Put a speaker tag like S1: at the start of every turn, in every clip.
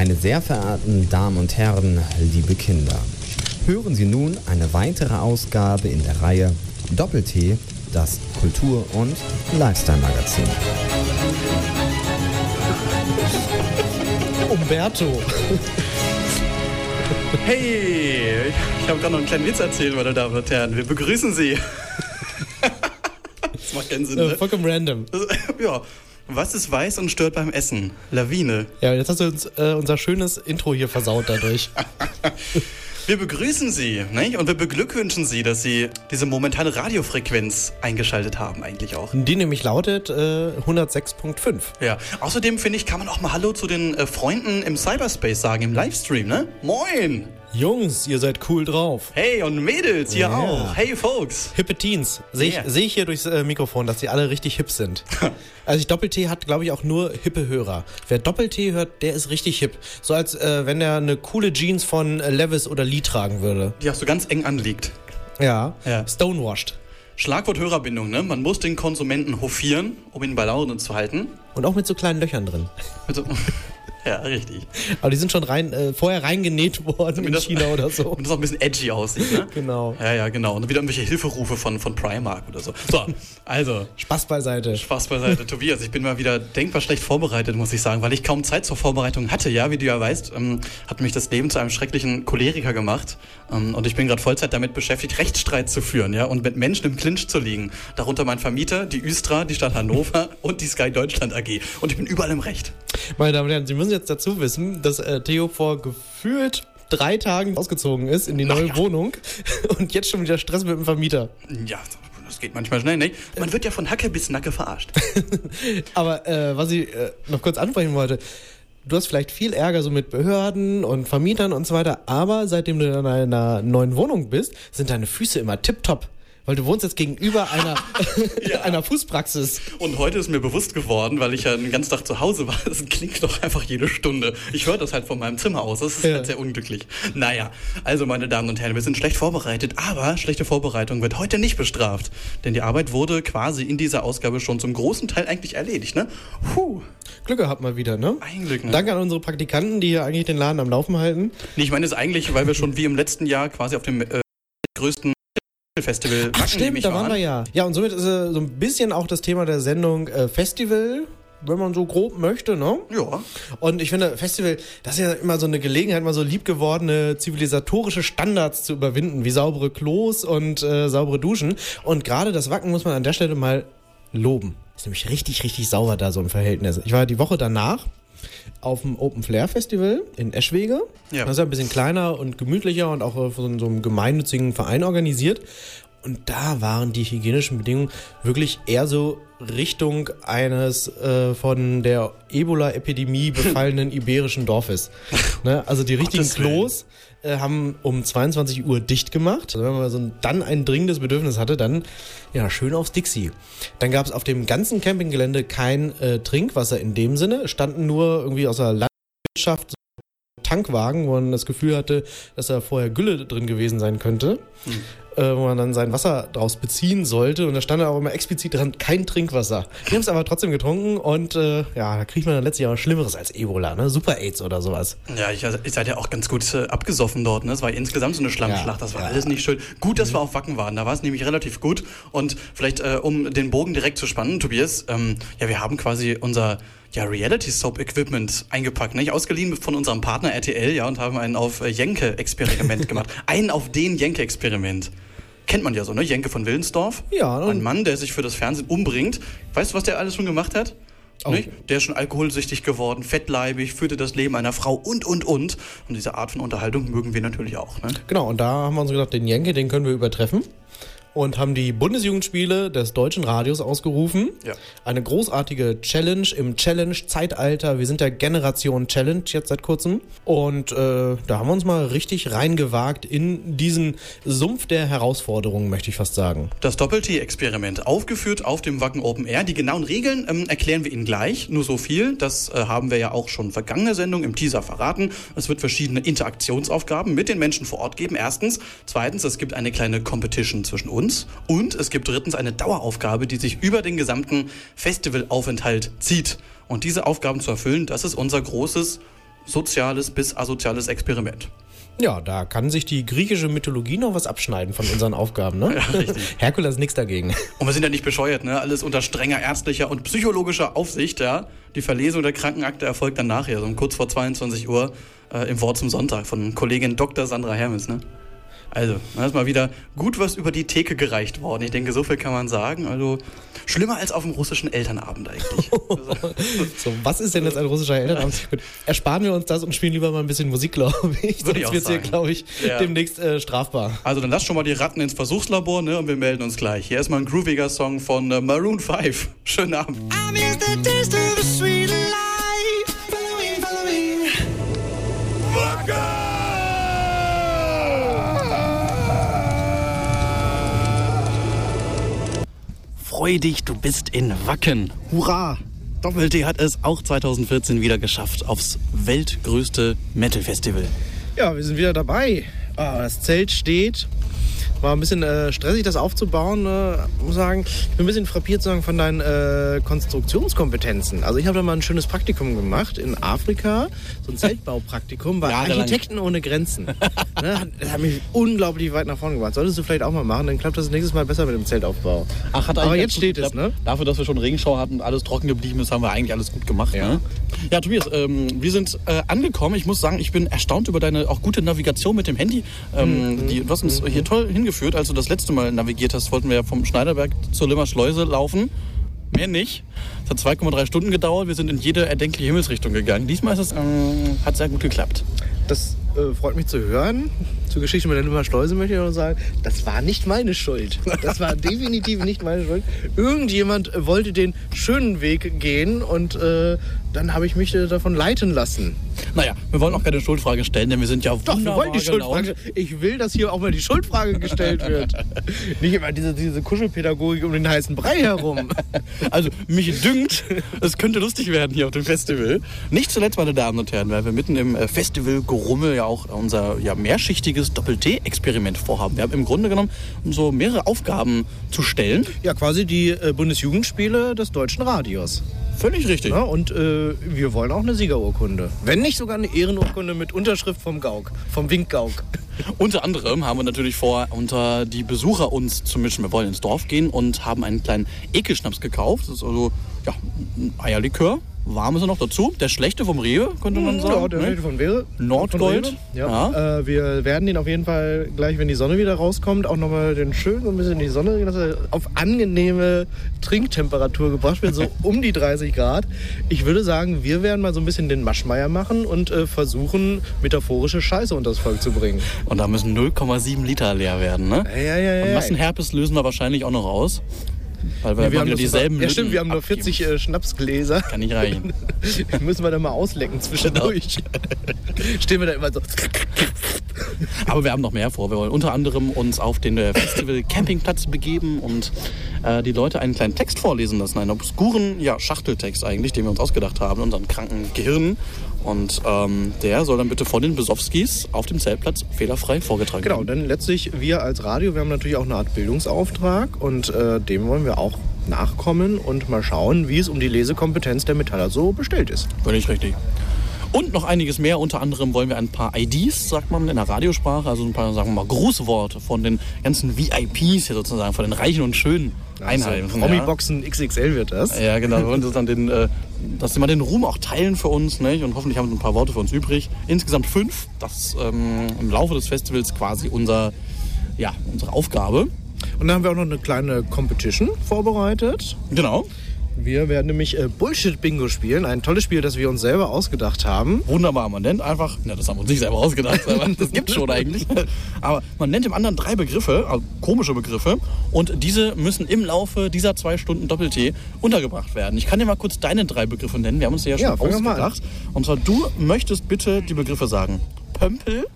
S1: Meine sehr verehrten Damen und Herren, liebe Kinder, hören Sie nun eine weitere Ausgabe in der Reihe Doppel-T, das Kultur- und Lifestyle-Magazin.
S2: Umberto.
S3: Hey, ich habe gerade noch einen kleinen Witz erzählt, meine Damen und Herren. Wir begrüßen Sie. das macht keinen Sinn,
S2: Äh,
S3: ne?
S2: vollkommen random.
S3: Ja. Was ist weiß und stört beim Essen? Lawine.
S2: Ja, jetzt hast du uns äh, unser schönes Intro hier versaut dadurch.
S3: Wir begrüßen Sie nicht? und wir beglückwünschen Sie, dass Sie diese momentane Radiofrequenz eingeschaltet haben, eigentlich auch.
S2: Die nämlich lautet äh, 106.5.
S3: Ja, außerdem finde ich, kann man auch mal Hallo zu den äh, Freunden im Cyberspace sagen, im Livestream, ne? Moin!
S2: Jungs, ihr seid cool drauf.
S3: Hey, und Mädels hier
S2: Ja.
S3: auch. Hey, Folks.
S2: Hippe Teens. Sehe ich, seh ich hier durchs äh, Mikrofon, dass die alle richtig hip sind. Also ich Doppel-T hat, glaube ich, auch nur hippe Hörer. Wer Doppel-T hört, der ist richtig hip. So als äh, wenn er eine coole Jeans von äh, Levis oder Lee tragen würde.
S3: Die auch so ganz eng anliegt.
S2: Ja.
S3: Ja.
S2: Stonewashed.
S3: Schlagwort Hörerbindung, ne? Man muss den Konsumenten hofieren, um ihn bei Laune zu halten.
S2: Und auch mit so kleinen Löchern drin.
S3: Also, ja, richtig.
S2: Aber die sind schon rein, äh, vorher reingenäht worden in
S3: das-
S2: China oder so.
S3: Und das auch ein bisschen edgy aussieht, ne?
S2: Genau.
S3: Ja, ja, genau. Und wieder irgendwelche Hilferufe von, von Primark oder so. So, also,
S2: Spaß beiseite.
S3: Spaß beiseite. Tobias, ich bin mal wieder denkbar schlecht vorbereitet, muss ich sagen, weil ich kaum Zeit zur Vorbereitung hatte. Ja, wie du ja weißt, ähm, hat mich das Leben zu einem schrecklichen Choleriker gemacht. Ähm, und ich bin gerade Vollzeit damit beschäftigt, Rechtsstreit zu führen, ja, und mit Menschen im Clinch zu liegen. Darunter mein Vermieter, die Östra, die Stadt Hannover und die Sky Deutschland AG. Und ich bin überall im Recht.
S2: Meine Damen und Herren, Sie müssen jetzt dazu wissen, dass äh, Theo vor gefühlt drei Tagen ausgezogen ist in die neue
S3: ja.
S2: Wohnung und jetzt schon wieder Stress mit dem Vermieter.
S3: Ja, das geht manchmal schnell, ne? Man wird ja von Hacke bis Nacke verarscht.
S2: Aber äh, was ich äh, noch kurz ansprechen wollte, du hast vielleicht viel Ärger so mit Behörden und Vermietern und so weiter, aber seitdem du in einer neuen Wohnung bist, sind deine Füße immer tipptopp. Weil du wohnst jetzt gegenüber einer,
S3: Ja.
S2: einer Fußpraxis.
S3: Und heute ist mir bewusst geworden, weil ich ja den ganzen Tag zu Hause war, es klingt doch einfach jede Stunde. Ich höre das halt von meinem Zimmer aus. Das ist
S2: Ja.
S3: halt sehr unglücklich. Naja, also meine Damen und Herren, wir sind schlecht vorbereitet, aber schlechte Vorbereitung wird heute nicht bestraft. Denn die Arbeit wurde quasi in dieser Ausgabe schon zum großen Teil eigentlich erledigt, ne? Puh.
S2: Glück gehabt mal wieder, ne?
S3: Ein Glück, ne?
S2: Danke an unsere Praktikanten, die hier eigentlich den Laden am Laufen halten.
S3: Nee, ich meine es eigentlich, weil wir schon wie im letzten Jahr quasi auf dem äh, größten Festival
S2: Ach stimmt, da waren wir ja. Ja, und somit ist äh, so ein bisschen auch das Thema der Sendung äh, Festival, wenn man so grob möchte, ne?
S3: Ja.
S2: Und ich finde, Festival, das ist ja immer so eine Gelegenheit, mal so liebgewordene zivilisatorische Standards zu überwinden, wie saubere Klos und äh, saubere Duschen. Und gerade das Wacken muss man an der Stelle mal loben. Ist nämlich richtig, richtig sauber da so im Verhältnis. Ich war die Woche danach auf dem Open Flair Festival in Eschwege.
S3: Ja.
S2: Das ist ja ein bisschen kleiner und gemütlicher und auch äh, von so einem gemeinnützigen Verein organisiert. Und da waren die hygienischen Bedingungen wirklich eher so Richtung eines äh, von der Ebola-Epidemie befallenen iberischen Dorfes. Ne? Also die richtigen
S3: Gottes Willen.
S2: Klos äh, haben um 22 Uhr dicht gemacht. Also wenn man so ein, dann ein dringendes Bedürfnis hatte, dann ja schön aufs Dixie. Dann gab es auf dem ganzen Campinggelände kein äh, Trinkwasser in dem Sinne. Standen nur irgendwie aus der Landwirtschaft Tankwagen, wo man das Gefühl hatte, dass da vorher Gülle drin gewesen sein könnte, äh, wo man dann sein Wasser draus beziehen sollte. Und da stand auch immer explizit dran, kein Trinkwasser. Wir haben es aber trotzdem getrunken und äh, ja, da kriegt man dann letztlich auch Schlimmeres als Ebola, ne? Super AIDS oder sowas.
S3: Ja, ich, ich seid ja auch ganz gut äh, abgesoffen dort. Ne? Es war insgesamt so eine Schlammschlacht.
S2: Ja,
S3: das war
S2: ja.
S3: alles nicht schön. Gut, dass wir auf Wacken waren. Da war es nämlich relativ gut. Und vielleicht, äh, um den Bogen direkt zu spannen, Tobias, ähm, ja, wir haben quasi unser ja, Reality Soap Equipment eingepackt, nicht? Ausgeliehen von unserem Partner RTL, ja, und haben einen auf äh, Jenke-Experiment gemacht. Einen auf den Jenke-Experiment. Kennt man ja so, ne? Jenke von Willensdorf.
S2: Ja,
S3: Ein Mann, der sich für das Fernsehen umbringt. Weißt du, was der alles schon gemacht hat?
S2: Oh.
S3: Nicht? Der ist schon alkoholsüchtig geworden, fettleibig, führte das Leben einer Frau und, und, und. Und diese Art von Unterhaltung mögen wir natürlich auch. Ne?
S2: Genau, und da haben wir uns gedacht, den Jenke, den können wir übertreffen. Und haben die Bundesjugendspiele des deutschen Radios ausgerufen.
S3: Ja.
S2: Eine großartige Challenge im Challenge-Zeitalter. Wir sind der Generation Challenge jetzt seit kurzem. Und äh, da haben wir uns mal richtig reingewagt in diesen Sumpf der Herausforderungen, möchte ich fast sagen.
S3: Das Doppel-T-Experiment, aufgeführt auf dem Wacken Open Air. Die genauen Regeln ähm, erklären wir Ihnen gleich. Nur so viel, das äh, haben wir ja auch schon vergangene Sendung im Teaser verraten. Es wird verschiedene Interaktionsaufgaben mit den Menschen vor Ort geben. Erstens. Zweitens, es gibt eine kleine Competition zwischen uns. Und es gibt drittens eine Daueraufgabe, die sich über den gesamten Festivalaufenthalt zieht. Und diese Aufgaben zu erfüllen, das ist unser großes
S4: soziales bis asoziales Experiment.
S2: Ja, da kann sich die griechische Mythologie noch was abschneiden von unseren Aufgaben, ne?
S4: Ja, richtig.
S2: Herkules nichts dagegen.
S4: Und wir sind ja nicht bescheuert, ne? Alles unter strenger ärztlicher und psychologischer Aufsicht, ja. Die Verlesung der Krankenakte erfolgt dann nachher, so um kurz vor 22 Uhr äh, im Wort zum Sonntag von Kollegin Dr. Sandra Hermes, ne? Also, da ist mal wieder gut was über die Theke gereicht worden. Ich denke, so viel kann man sagen. Also, schlimmer als auf dem russischen Elternabend eigentlich.
S2: So, was ist denn jetzt ein russischer Elternabend? Gut, ersparen wir uns das und spielen lieber mal ein bisschen Musik, glaube ich.
S4: Würde
S2: Sonst wird hier,
S4: sagen.
S2: glaube ich,
S4: Ja.
S2: demnächst äh, strafbar.
S4: Also, dann lass schon mal die Ratten ins Versuchslabor, ne? Und wir melden uns gleich. Hier ist mal ein grooviger Song von äh, Maroon 5. Schönen Abend.
S5: I miss the taste of the sweet
S4: Freu dich, du bist in Wacken. Hurra! Doppel-T hat es auch 2014 wieder geschafft aufs weltgrößte Metal-Festival.
S2: Ja, wir sind wieder dabei. Ah, das Zelt steht. War ein bisschen äh, stressig, das aufzubauen. Äh, muss sagen, ich bin ein bisschen frappiert sagen, von deinen äh, Konstruktionskompetenzen. Also ich habe da mal ein schönes Praktikum gemacht in Afrika, so ein Zeltbaupraktikum bei
S4: Jahrelang.
S2: Architekten ohne Grenzen. ne, das hat mich unglaublich weit nach vorne gebracht. Solltest du vielleicht auch mal machen, dann klappt das nächstes Mal besser mit dem Zeltaufbau.
S3: Ach, hat
S2: Aber jetzt steht es, ne?
S3: Dafür, dass wir schon Regenschau hatten und alles trocken geblieben ist, haben wir eigentlich alles gut gemacht.
S2: Ja.
S3: Ne? ja Tobias, ähm, wir sind äh, angekommen. Ich muss sagen, ich bin erstaunt über deine auch gute Navigation mit dem Handy. Ähm, die, du hast uns hier toll hingeführt. Als du das letzte Mal navigiert hast, wollten wir ja vom Schneiderberg zur Limmer Schleuse laufen. Mehr nicht. Es hat 2,3 Stunden gedauert. Wir sind in jede erdenkliche Himmelsrichtung gegangen. Diesmal ist es, ähm, hat sehr gut geklappt.
S2: Das äh, freut mich zu hören. Zur Geschichte mit der Nummer Schleuse möchte ich noch sagen, das war nicht meine Schuld. Das war definitiv nicht meine Schuld. Irgendjemand äh, wollte den schönen Weg gehen und äh, dann habe ich mich äh, davon leiten lassen.
S3: Naja, wir wollen auch keine Schuldfrage stellen, denn wir sind ja
S2: Doch, wir wollen die. Schuldfrage. Ich will, dass hier auch mal die Schuldfrage gestellt wird. nicht immer diese, diese Kuschelpädagogik um den heißen Brei herum.
S3: Also mich dünkt, es könnte lustig werden hier auf dem Festival. Nicht zuletzt, meine Damen und Herren, weil wir mitten im äh, Festival Gerummel ja auch unser ja, mehrschichtiges Doppel-T-Experiment vorhaben. Wir haben im Grunde genommen so mehrere Aufgaben zu stellen.
S2: Ja, quasi die äh, Bundesjugendspiele des deutschen Radios.
S3: Völlig richtig.
S2: Ja, und äh, wir wollen auch eine Siegerurkunde. Wenn nicht sogar eine Ehrenurkunde mit Unterschrift vom Gauk, vom Winkgauk.
S3: Unter anderem haben wir natürlich vor, unter die Besucher uns zu mischen. Wir wollen ins Dorf gehen und haben einen kleinen Ekelschnaps gekauft. Das ist also ja, ein Eierlikör. Warm ist er noch dazu. Der schlechte vom Rewe, könnte man sagen.
S2: Ja, der
S3: ne?
S2: Seite von Wäre.
S3: Nordgold.
S2: Von Rewe. Ja.
S3: Ja.
S2: Äh, wir werden den auf jeden Fall gleich, wenn die Sonne wieder rauskommt, auch nochmal den schön so ein bisschen in die Sonne, dass er auf angenehme Trinktemperatur gebracht wird, so um die 30 Grad. Ich würde sagen, wir werden mal so ein bisschen den Maschmeier machen und äh, versuchen, metaphorische Scheiße unters Volk zu bringen.
S3: Und da müssen 0,7 Liter leer werden. Ne?
S2: Ja, ja, ja,
S3: Und. Massenherpes lösen wir wahrscheinlich auch noch aus. Weil wir,
S2: Ja, wir haben
S3: dieselben
S2: ja, stimmt, wir haben nur
S3: abgeben.
S2: 40 äh, Schnapsgläser.
S3: Kann nicht reichen.
S2: Die müssen wir dann mal auslecken zwischendurch. Stehen wir da immer so.
S3: Aber wir haben noch mehr vor. Wir wollen unter anderem uns auf den äh, Festival Campingplatz begeben und äh, die Leute einen kleinen Text vorlesen lassen. Einen obskuren ja, Schachteltext eigentlich, den wir uns ausgedacht haben, unseren kranken Gehirn. Und ähm, der soll dann bitte von den Besowskis auf dem Zeltplatz fehlerfrei vorgetragen
S2: Genau,
S3: werden.
S2: denn letztlich wir als Radio, wir haben natürlich auch eine Art Bildungsauftrag und äh, dem wollen wir auch nachkommen und mal schauen, wie es um die Lesekompetenz der Metaller so bestellt ist.
S3: Völlig richtig. Und noch einiges mehr. Unter anderem wollen wir ein paar IDs, sagt man in der Radiosprache, also ein paar, sagen wir mal, Grußworte von den ganzen VIPs hier sozusagen, von den Reichen und Schönen einheimsen. ja.
S2: Promi-Boxen XXL wird das.
S3: Ja, genau. Wir wollen dann den, äh, dass sie mal den Ruhm auch teilen für uns. Ne? Und hoffentlich haben wir ein paar Worte für uns übrig. Insgesamt fünf. Das ist ähm, im Laufe des Festivals quasi unser, ja, unsere Aufgabe.
S2: Und dann haben wir auch noch eine kleine Competition vorbereitet.
S3: Genau.
S2: Wir werden nämlich äh, Bullshit-Bingo spielen. Ein tolles Spiel, das wir uns selber ausgedacht haben.
S3: Wunderbar. Man nennt einfach, na, das haben wir uns nicht selber ausgedacht, aber das gibt's schon eigentlich. Aber man nennt dem anderen drei Begriffe, also komische Begriffe, und diese müssen im Laufe dieser zwei Stunden Doppel-T untergebracht werden. Ich kann dir mal kurz deine drei Begriffe nennen. Wir haben uns die ja schon
S2: Ja,
S3: ausgedacht. Und zwar, du möchtest bitte die Begriffe sagen. Pömpel,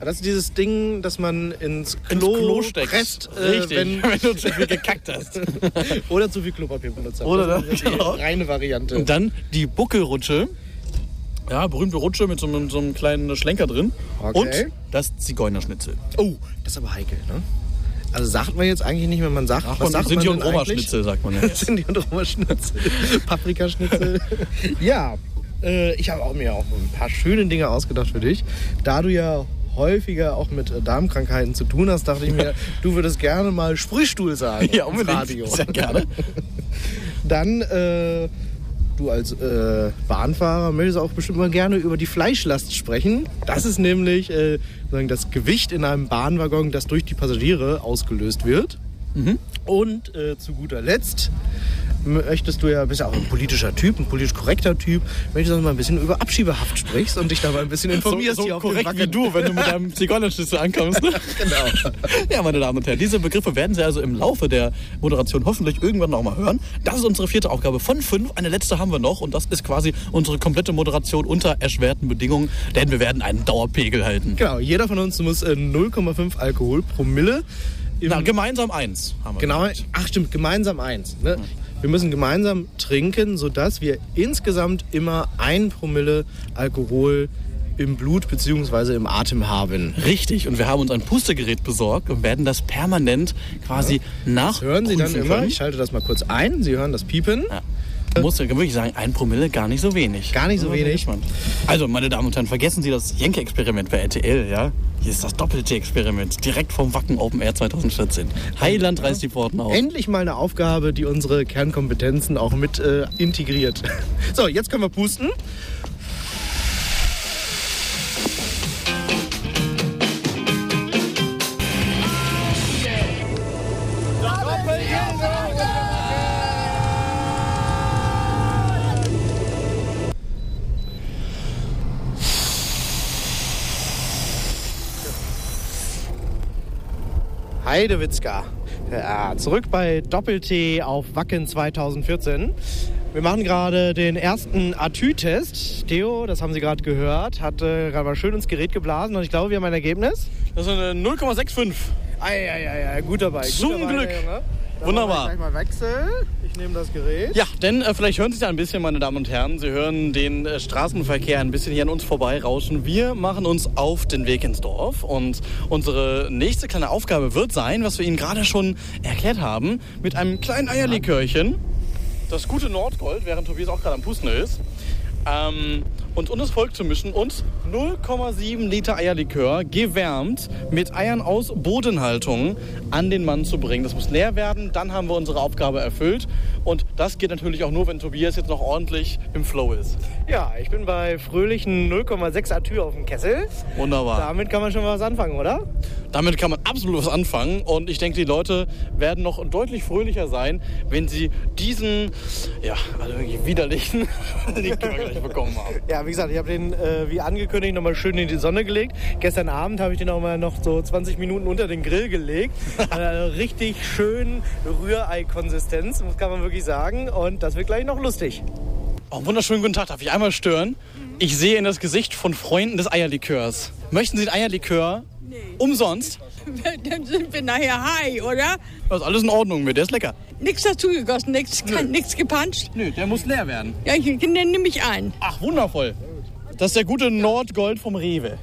S2: Das ist dieses Ding, das man ins
S3: ins
S2: Klo,
S3: Klo steckst.
S2: presst, äh,
S3: Richtig,
S2: wenn,
S3: wenn, du zu viel gekackt hast.
S2: oder zu viel Klopapier benutzt hat.
S3: Oder
S2: das ist
S3: das,
S2: die
S3: genau.
S2: reine Variante.
S3: Und dann die Buckelrutsche. Ja, berühmte Rutsche mit so einem, so einem kleinen Schlenker drin.
S2: Okay.
S3: Und das Zigeunerschnitzel.
S2: Oh, das ist aber heikel, ne? Also sagt man jetzt eigentlich nicht, wenn man sagt,
S3: Ach,
S2: was
S3: und
S2: sagt
S3: Sinti
S2: man
S3: und Roma-Schnitzel, sagt man ja.
S2: Sinti und Roma-Schnitzel. Paprikaschnitzel. ja, äh, ich habe auch mir auch ein paar schöne Dinge ausgedacht für dich. Da du ja häufiger auch mit äh, Darmkrankheiten zu tun hast, dachte ich mir, du würdest gerne mal Sprühstuhl sagen.
S3: Ja, unbedingt.
S2: Radio.
S3: Sehr gerne.
S2: Dann, äh, du als äh, Bahnfahrer möchtest auch bestimmt mal gerne über die Fleischlast sprechen. Das ist nämlich äh, das Gewicht in einem Bahnwaggon, das durch die Passagiere ausgelöst wird. Und äh, zu guter Letzt möchtest du ja, bist ja auch ein politischer Typ, ein politisch korrekter Typ, möchtest du mal ein bisschen über Abschiebehaft sprichst und dich dabei ein bisschen informierst
S3: so,
S2: hier
S3: so
S2: dem
S3: korrekt wie du, wenn du mit deinem Zigeunerschlüssel ankommst. Ne?
S2: Genau.
S3: Ja, meine Damen und Herren, diese Begriffe werden Sie also im Laufe der Moderation hoffentlich irgendwann noch mal hören. Das ist unsere vierte Aufgabe von fünf. Eine letzte haben wir noch und das ist quasi unsere komplette Moderation unter erschwerten Bedingungen, denn wir werden einen Dauerpegel halten.
S2: Genau, jeder von uns muss äh, 0,5 Alkohol pro Mille im
S3: Na, gemeinsam eins haben wir.
S2: Genau,
S3: gesagt.
S2: ach stimmt, gemeinsam eins. Ne? Wir müssen gemeinsam trinken, sodass wir insgesamt immer ein Promille Alkohol im Blut bzw. im Atem haben.
S3: Richtig, und wir haben uns ein Pustegerät besorgt und werden das permanent quasi nach.
S2: Hören Sie dann immer, ich schalte das mal kurz ein, Sie hören das Piepen.
S3: Ja. Muss ja wirklich sagen, ein Promille gar nicht so wenig.
S2: Gar nicht so wenig.
S3: Also, meine Damen und Herren, vergessen Sie das Jenke-Experiment bei RTL, ja? Hier ist das Doppelte-Experiment, direkt vom Wacken Open Air 2014. Heiland reißt die Pforten auf.
S2: Endlich mal eine Aufgabe, die unsere Kernkompetenzen auch mit äh, integriert. So, jetzt können wir pusten. Heidewitzka. Ja, zurück bei Doppel-T auf Wacken 2014. Wir machen gerade den ersten Atü-Test. Theo, das haben Sie gerade gehört, hat äh, gerade mal schön ins Gerät geblasen und ich glaube, wir haben ein Ergebnis.
S3: Das ist eine 0,65.
S2: Eieiei, gut dabei. Gut
S3: Zum
S2: dabei,
S3: Glück. Wunderbar.
S2: Gleich mal Wechsel. Nehme das Gerät.
S3: Ja, denn äh, vielleicht hören Sie es ja ein bisschen, meine Damen und Herren. Sie hören den äh, Straßenverkehr ein bisschen hier an uns vorbeirauschen. Wir machen uns auf den Weg ins Dorf und unsere nächste kleine Aufgabe wird sein, was wir Ihnen gerade schon erklärt haben, mit einem kleinen Eierlikörchen, das gute Nordgold, während Tobias auch gerade am Pusten ist, ähm, und uns Volk zu mischen und 0,7 Liter Eierlikör gewärmt mit Eiern aus Bodenhaltung an den Mann zu bringen. Das muss leer werden, dann haben wir unsere Aufgabe erfüllt. Und das geht natürlich auch nur, wenn Tobias jetzt noch ordentlich im Flow ist.
S2: Ja, ich bin bei fröhlichen 0,6 Atü auf dem Kessel.
S3: Wunderbar.
S2: Damit kann man schon was anfangen, oder?
S3: Damit kann man absolut was anfangen. Und ich denke, die Leute werden noch deutlich fröhlicher sein, wenn sie diesen, ja, also wirklich widerlichen Likör gleich bekommen haben.
S2: Ja, wie gesagt, ich habe den, äh, wie angekündigt, nochmal schön in die Sonne gelegt. Gestern Abend habe ich den auch mal noch so 20 Minuten unter den Grill gelegt. äh, richtig schön Rührei-Konsistenz, das kann man wirklich sagen. Und das wird gleich noch lustig.
S3: Oh, wunderschönen guten Tag. Darf ich einmal stören? Ich sehe in das Gesicht von Freunden des Eierlikörs. Möchten Sie ein Eierlikör? Nee. Umsonst?
S6: Dann sind wir nachher high, oder?
S3: Das ist alles in Ordnung mit, der ist lecker.
S6: Nichts dazugegossen, nichts nichts gepanscht.
S3: Nö, der muss leer werden.
S6: Ja, ich den nehme ich ein.
S3: Ach, wundervoll. Das ist der gute Nordgold vom Rewe.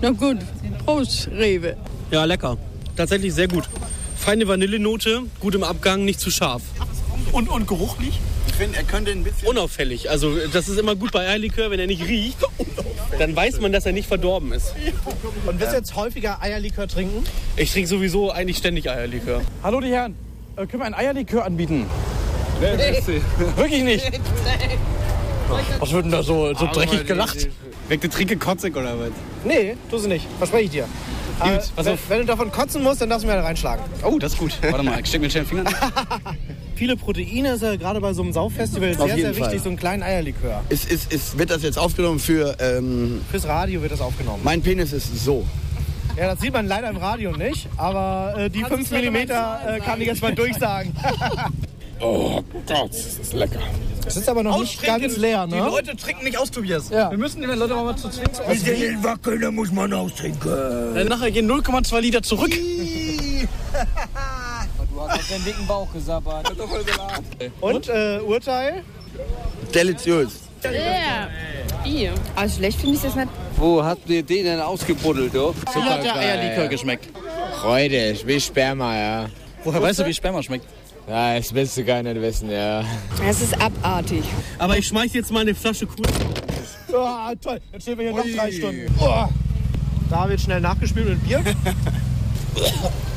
S6: Na gut, Prost, Rewe.
S7: Ja, lecker. Tatsächlich sehr gut. Feine Vanillenote, gut im Abgang, nicht zu scharf.
S3: Und, und geruchlich?
S8: Ich finde, er könnte ein bisschen.
S7: Unauffällig. Also das ist immer gut bei Eierlikör, wenn er nicht riecht, dann weiß man, dass er nicht verdorben ist.
S2: Und willst du jetzt häufiger Eierlikör trinken?
S7: Ich trinke sowieso eigentlich ständig Eierlikör.
S3: Hallo, die Herren. Äh, können wir ein Eierlikör anbieten? Wirklich nicht? Was wird denn da so, so dreckig gelacht?
S7: Weckt die Trinke kotzig oder was?
S2: Nee, tu sie nicht. Verspreche ich dir. Aber
S7: pass
S2: wenn, wenn du davon kotzen musst, dann darfst du mir da reinschlagen.
S7: Oh, das ist gut. Warte mal, ich steck mir schnell den Finger.
S2: Viele Proteine ist ja gerade bei so einem Sauffestival sehr, sehr wichtig,
S9: Fall.
S2: so einen kleinen Eierlikör.
S9: Ist, ist, ist, wird das jetzt aufgenommen für. Ähm,
S2: Fürs Radio wird das aufgenommen.
S9: mein Penis ist so.
S2: Ja, das sieht man leider im Radio nicht, aber äh, die 5 mm äh, kann ich jetzt mal durchsagen.
S9: Oh Gott, das ist lecker.
S2: Das ist aber noch nicht ganz leer,
S3: Die
S2: ne?
S3: Leute trinken nicht aus, Tobias.
S2: Ja.
S3: Wir müssen die Leute mal zu zwingen.
S9: Den Wackeln, da muss man austrinken.
S3: Äh, nachher gehen 0,2 Liter zurück.
S2: Und äh, Urteil?
S9: Deliziös.
S10: Ja. Ihr. Also schlecht finde ich das nicht.
S11: Wo habt ihr den denn ausgebuddelt, du?
S3: Wie hat der Eierlikör geschmeckt?
S11: Freude, wie Sperma, ja.
S3: Woher weißt du, wie Sperma schmeckt?
S11: Ja, das willst du gar nicht wissen, ja.
S10: Es ist abartig.
S7: Aber ich schmeiß jetzt mal eine Flasche Kuh.
S2: Ja, toll. Dann stehen wir hier noch drei Stunden. Oh. Da wird schnell nachgespült mit Bier.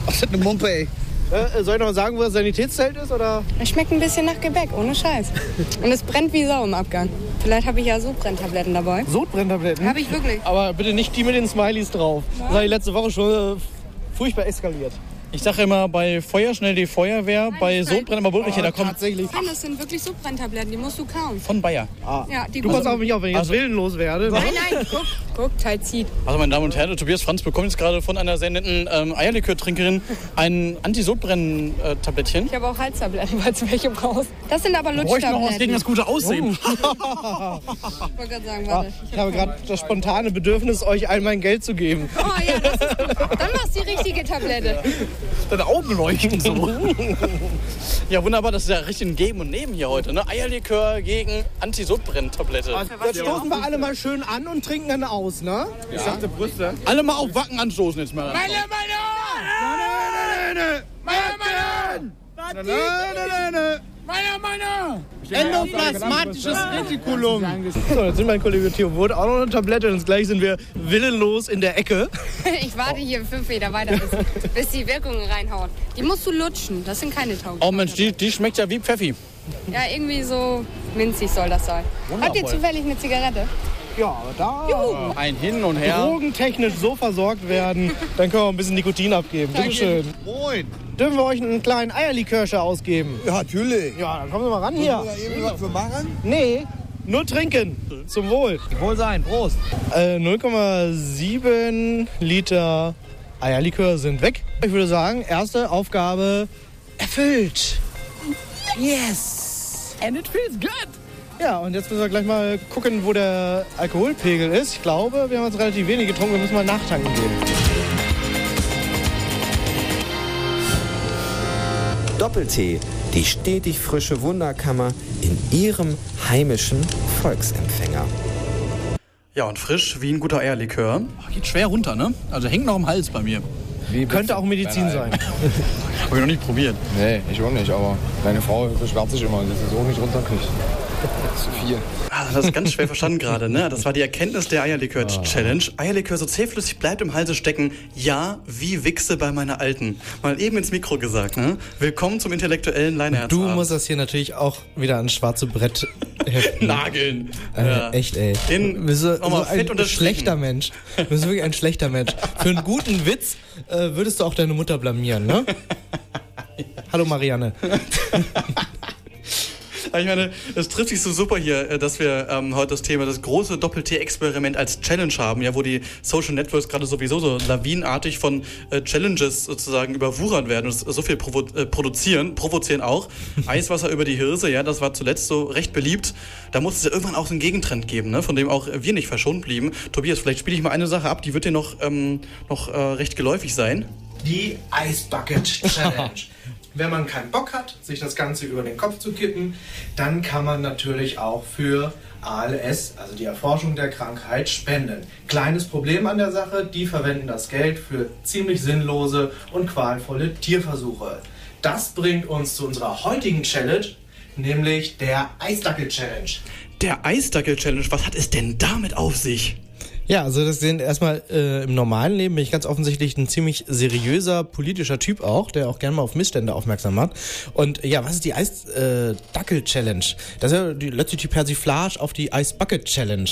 S9: Was ist eine Mumpe, ey?
S2: Äh, soll ich noch sagen, wo das Sanitätszelt ist? Oder?
S6: Es schmeckt ein bisschen nach Gebäck, ohne Scheiß. Und es brennt wie Sau im Abgang. Vielleicht habe ich ja Sodbrenntabletten dabei.
S2: Sodbrenntabletten?
S6: Habe ich wirklich.
S2: Aber bitte nicht die mit den Smileys drauf. Das habe ich letzte Woche schon äh, furchtbar eskaliert.
S12: Ich sage immer, bei Feuer schnell die Feuerwehr, bei Sodbrennen immer wirklich, da kommt
S2: Tatsächlich.
S6: Nein, das sind wirklich Sodbrenntabletten, die musst du kauen.
S12: von Bayer.
S6: Ja, die
S2: Du passt auf mich auf, wenn ich jetzt
S12: Also-
S2: willenlos werde.
S6: Nein, nein, guck, guck, Teil zieht.
S12: Also meine Damen und Herren, Tobias Franz bekommt jetzt gerade von einer sehr netten ähm, Eierlikör-Trinkerin ein Anti-Sodbrennen-Tablettchen.
S6: Ich habe auch Halstabletten, falls du welche brauchst. Das sind aber
S12: Bräuchte noch was gegen
S6: Lutschtabletten.
S12: das gute Aussehen.
S6: Ich wollte gerade sagen, warte.
S2: Ich habe gerade das spontane Bedürfnis, euch all mein Geld zu geben.
S6: Oh ja, das ist gut. Dann machst du die richtige Tablette.
S12: Deine Augen leuchten so. ja, wunderbar, das ist ja richtig ein Geben und Nehmen hier heute. Ne? Eierlikör gegen Anti-Sodbrennen-Tablette.
S2: Jetzt stoßen wir alle mal schön an und trinken dann aus, ne?
S9: Ich sagte Brüste.
S12: Alle mal auf Wacken anstoßen jetzt mal.
S9: Meine, meine! Meine, meine! Meine, meine! Meine!
S2: Endoplasmatisches Retikulum. So, jetzt sind mein Kollege Theo Wood auch noch eine Tablette und gleich sind wir willenlos in der Ecke.
S6: Ich warte hier fünf Meter weiter, bis, bis die Wirkungen reinhauen. Die musst du lutschen, das sind keine Tauben.
S12: Oh Mensch, die, die schmeckt ja wie Pfeffi.
S6: Ja, irgendwie so minzig soll das sein. Habt ihr zufällig eine Zigarette?
S2: Ja, da
S12: Ein Hin und Her.
S2: drogentechnisch so versorgt werden, dann können wir ein bisschen Nikotin abgeben. Bitte schön.
S9: Moin!
S2: Dürfen wir euch einen kleinen Eierlikörscher ausgeben?
S9: Ja, natürlich.
S2: Ja, dann kommen Sie mal ran hier.
S9: Wollen wir da eben was für machen?
S2: Nee, nur trinken. Zum Wohl.
S9: Wohl sein, Prost.
S2: Äh, 0,7 Liter Eierlikör sind weg. Ich würde sagen, erste Aufgabe erfüllt. Yes!
S9: And it feels good.
S2: Ja, und jetzt müssen wir gleich mal gucken, wo der Alkoholpegel ist. Ich glaube, wir haben jetzt relativ wenig getrunken. Wir müssen mal nachtanken gehen.
S1: Doppel-T, die stetig frische Wunderkammer in Ihrem heimischen Volksempfänger.
S3: Ja, und frisch wie ein guter Eierlikör.
S12: Geht schwer runter, ne? Also hängt noch im Hals bei mir.
S2: Könnte auch Medizin sein.
S12: Hab ich noch nicht probiert.
S13: Nee, ich auch nicht, aber meine Frau beschwert sich immer, dass sie es auch nicht runterkriegt. Zu viel.
S3: Also das ist ganz schwer verstanden gerade, ne? Das war die Erkenntnis der Eierlikör-Challenge. Eierlikör so zähflüssig bleibt im Halse stecken. Ja, wie Wichse bei meiner Alten. Mal eben ins Mikro gesagt, ne? Willkommen zum intellektuellen Leineherz.
S2: Du musst das hier natürlich auch wieder ans schwarze Brett heften.
S3: nageln.
S2: Äh,
S3: Ja.
S2: Echt, ey.
S3: Den
S2: Du bist
S3: nochmal
S2: so ein schlechter Mensch. Du bist wirklich ein schlechter Mensch. Für einen guten Witz äh, würdest du auch deine Mutter blamieren, ne? Hallo Marianne.
S3: Ich meine, es trifft sich so super hier, äh, dass wir ähm, heute das Thema, das große Doppel-T-Experiment als Challenge haben, ja, wo die Social Networks gerade sowieso so lawinenartig von äh, Challenges sozusagen überwuchern werden und so viel provo äh, produzieren, provozieren auch. Eiswasser über die Hirse, ja, das war zuletzt so recht beliebt. Da muss es ja irgendwann auch so einen Gegentrend geben, ne, von dem auch wir nicht verschont blieben. Tobias, vielleicht spiele ich mal eine Sache ab, die wird dir noch, ähm, noch äh, recht geläufig sein.
S2: Die Ice Bucket Challenge. Wenn man keinen Bock hat, sich das Ganze über den Kopf zu kippen, dann kann man natürlich auch für ALS, also die Erforschung der Krankheit, spenden. Kleines Problem an der Sache, die verwenden das Geld für ziemlich sinnlose und qualvolle Tierversuche. Das bringt uns zu unserer heutigen Challenge, nämlich der Eisdackel Challenge.
S3: Der Eisdackel-Challenge, was hat es denn damit auf sich?
S2: Ja, also das sind erstmal äh, im normalen Leben bin ich ganz offensichtlich ein ziemlich seriöser politischer Typ auch, der auch gerne mal auf Missstände aufmerksam macht. Und ja, was ist die Eis-Dackel-Challenge? das ist ja die, letztlich die Persiflage auf die Eis-Bucket-Challenge.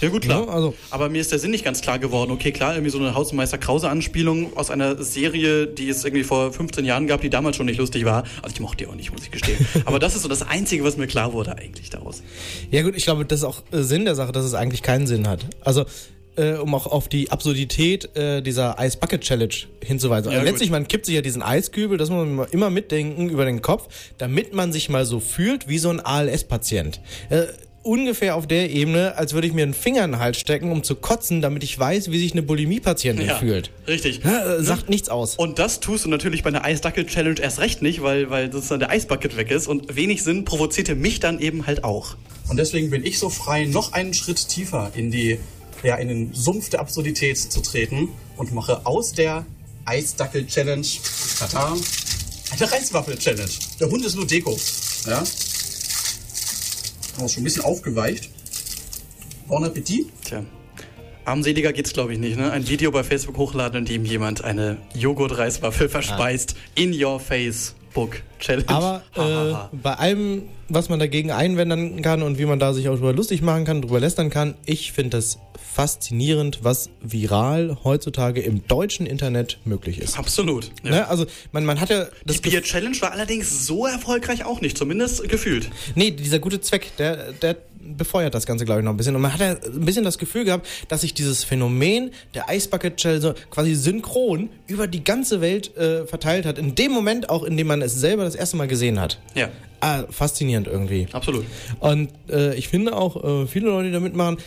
S3: Ja gut, klar.
S2: Ja, also-
S3: Aber mir ist der Sinn nicht ganz klar geworden. Okay, klar, irgendwie so eine Hausmeister Krause-Anspielung aus einer Serie, die es irgendwie vor 15 Jahren gab, die damals schon nicht lustig war. Also ich mochte die auch nicht, muss ich gestehen. Aber das ist so das Einzige, was mir klar wurde eigentlich daraus.
S2: Ja gut, ich glaube, das ist auch äh, Sinn der Sache, dass es eigentlich keinen Sinn hat. Also äh, um auch auf die Absurdität äh, dieser Ice Bucket Challenge hinzuweisen.
S3: Ja,
S2: also, letztlich,
S3: gut.
S2: man kippt sich ja diesen Eiskübel, das muss man immer mitdenken über den Kopf, damit man sich mal so fühlt wie so ein ALS-Patient. Äh, ungefähr auf der Ebene, als würde ich mir einen Finger in den Hals stecken, um zu kotzen, damit ich weiß, wie sich eine Bulimie-Patientin fühlt.
S3: Richtig.
S2: Ja, äh, sagt nichts aus.
S3: Und das tust du natürlich bei einer Eisdackel-Challenge erst recht nicht, weil, weil sozusagen der Eisbucket weg ist. Und wenig Sinn provozierte mich dann eben halt auch. Und deswegen bin ich so frei, noch einen Schritt tiefer in die, ja, in den Sumpf der Absurdität zu treten und mache aus der Eisdackel-Challenge, tata, eine Reiswaffel-Challenge. Der Hund ist nur Deko. Ja. Auch schon ein bisschen aufgeweicht. Bon Appetit. Tja. Armseliger geht's, glaube ich, nicht, ne? Ein Video bei Facebook hochladen, in dem jemand eine Joghurt-Reiswaffel verspeist. In your Facebook Challenge.
S2: Aber äh, bei allem, was man dagegen einwenden kann und wie man da sich auch drüber lustig machen kann, drüber lästern kann, ich finde das faszinierend, was viral heutzutage im deutschen Internet möglich ist.
S3: Absolut. Ja.
S2: Ne? Also man, man hat ja
S3: Die Bier Challenge war allerdings so erfolgreich auch nicht, zumindest gefühlt.
S2: Nee, dieser gute Zweck, der, der befeuert das Ganze, glaube ich, noch ein bisschen. Und man hat ja ein bisschen das Gefühl gehabt, dass sich dieses Phänomen der Ice Bucket Challenge so quasi synchron über die ganze Welt äh, verteilt hat. In dem Moment auch, in dem man es selber das erste Mal gesehen hat.
S3: Ja.
S2: Ah, faszinierend irgendwie.
S3: Absolut.
S2: Und äh, ich finde auch, äh, viele Leute, die da mitmachen,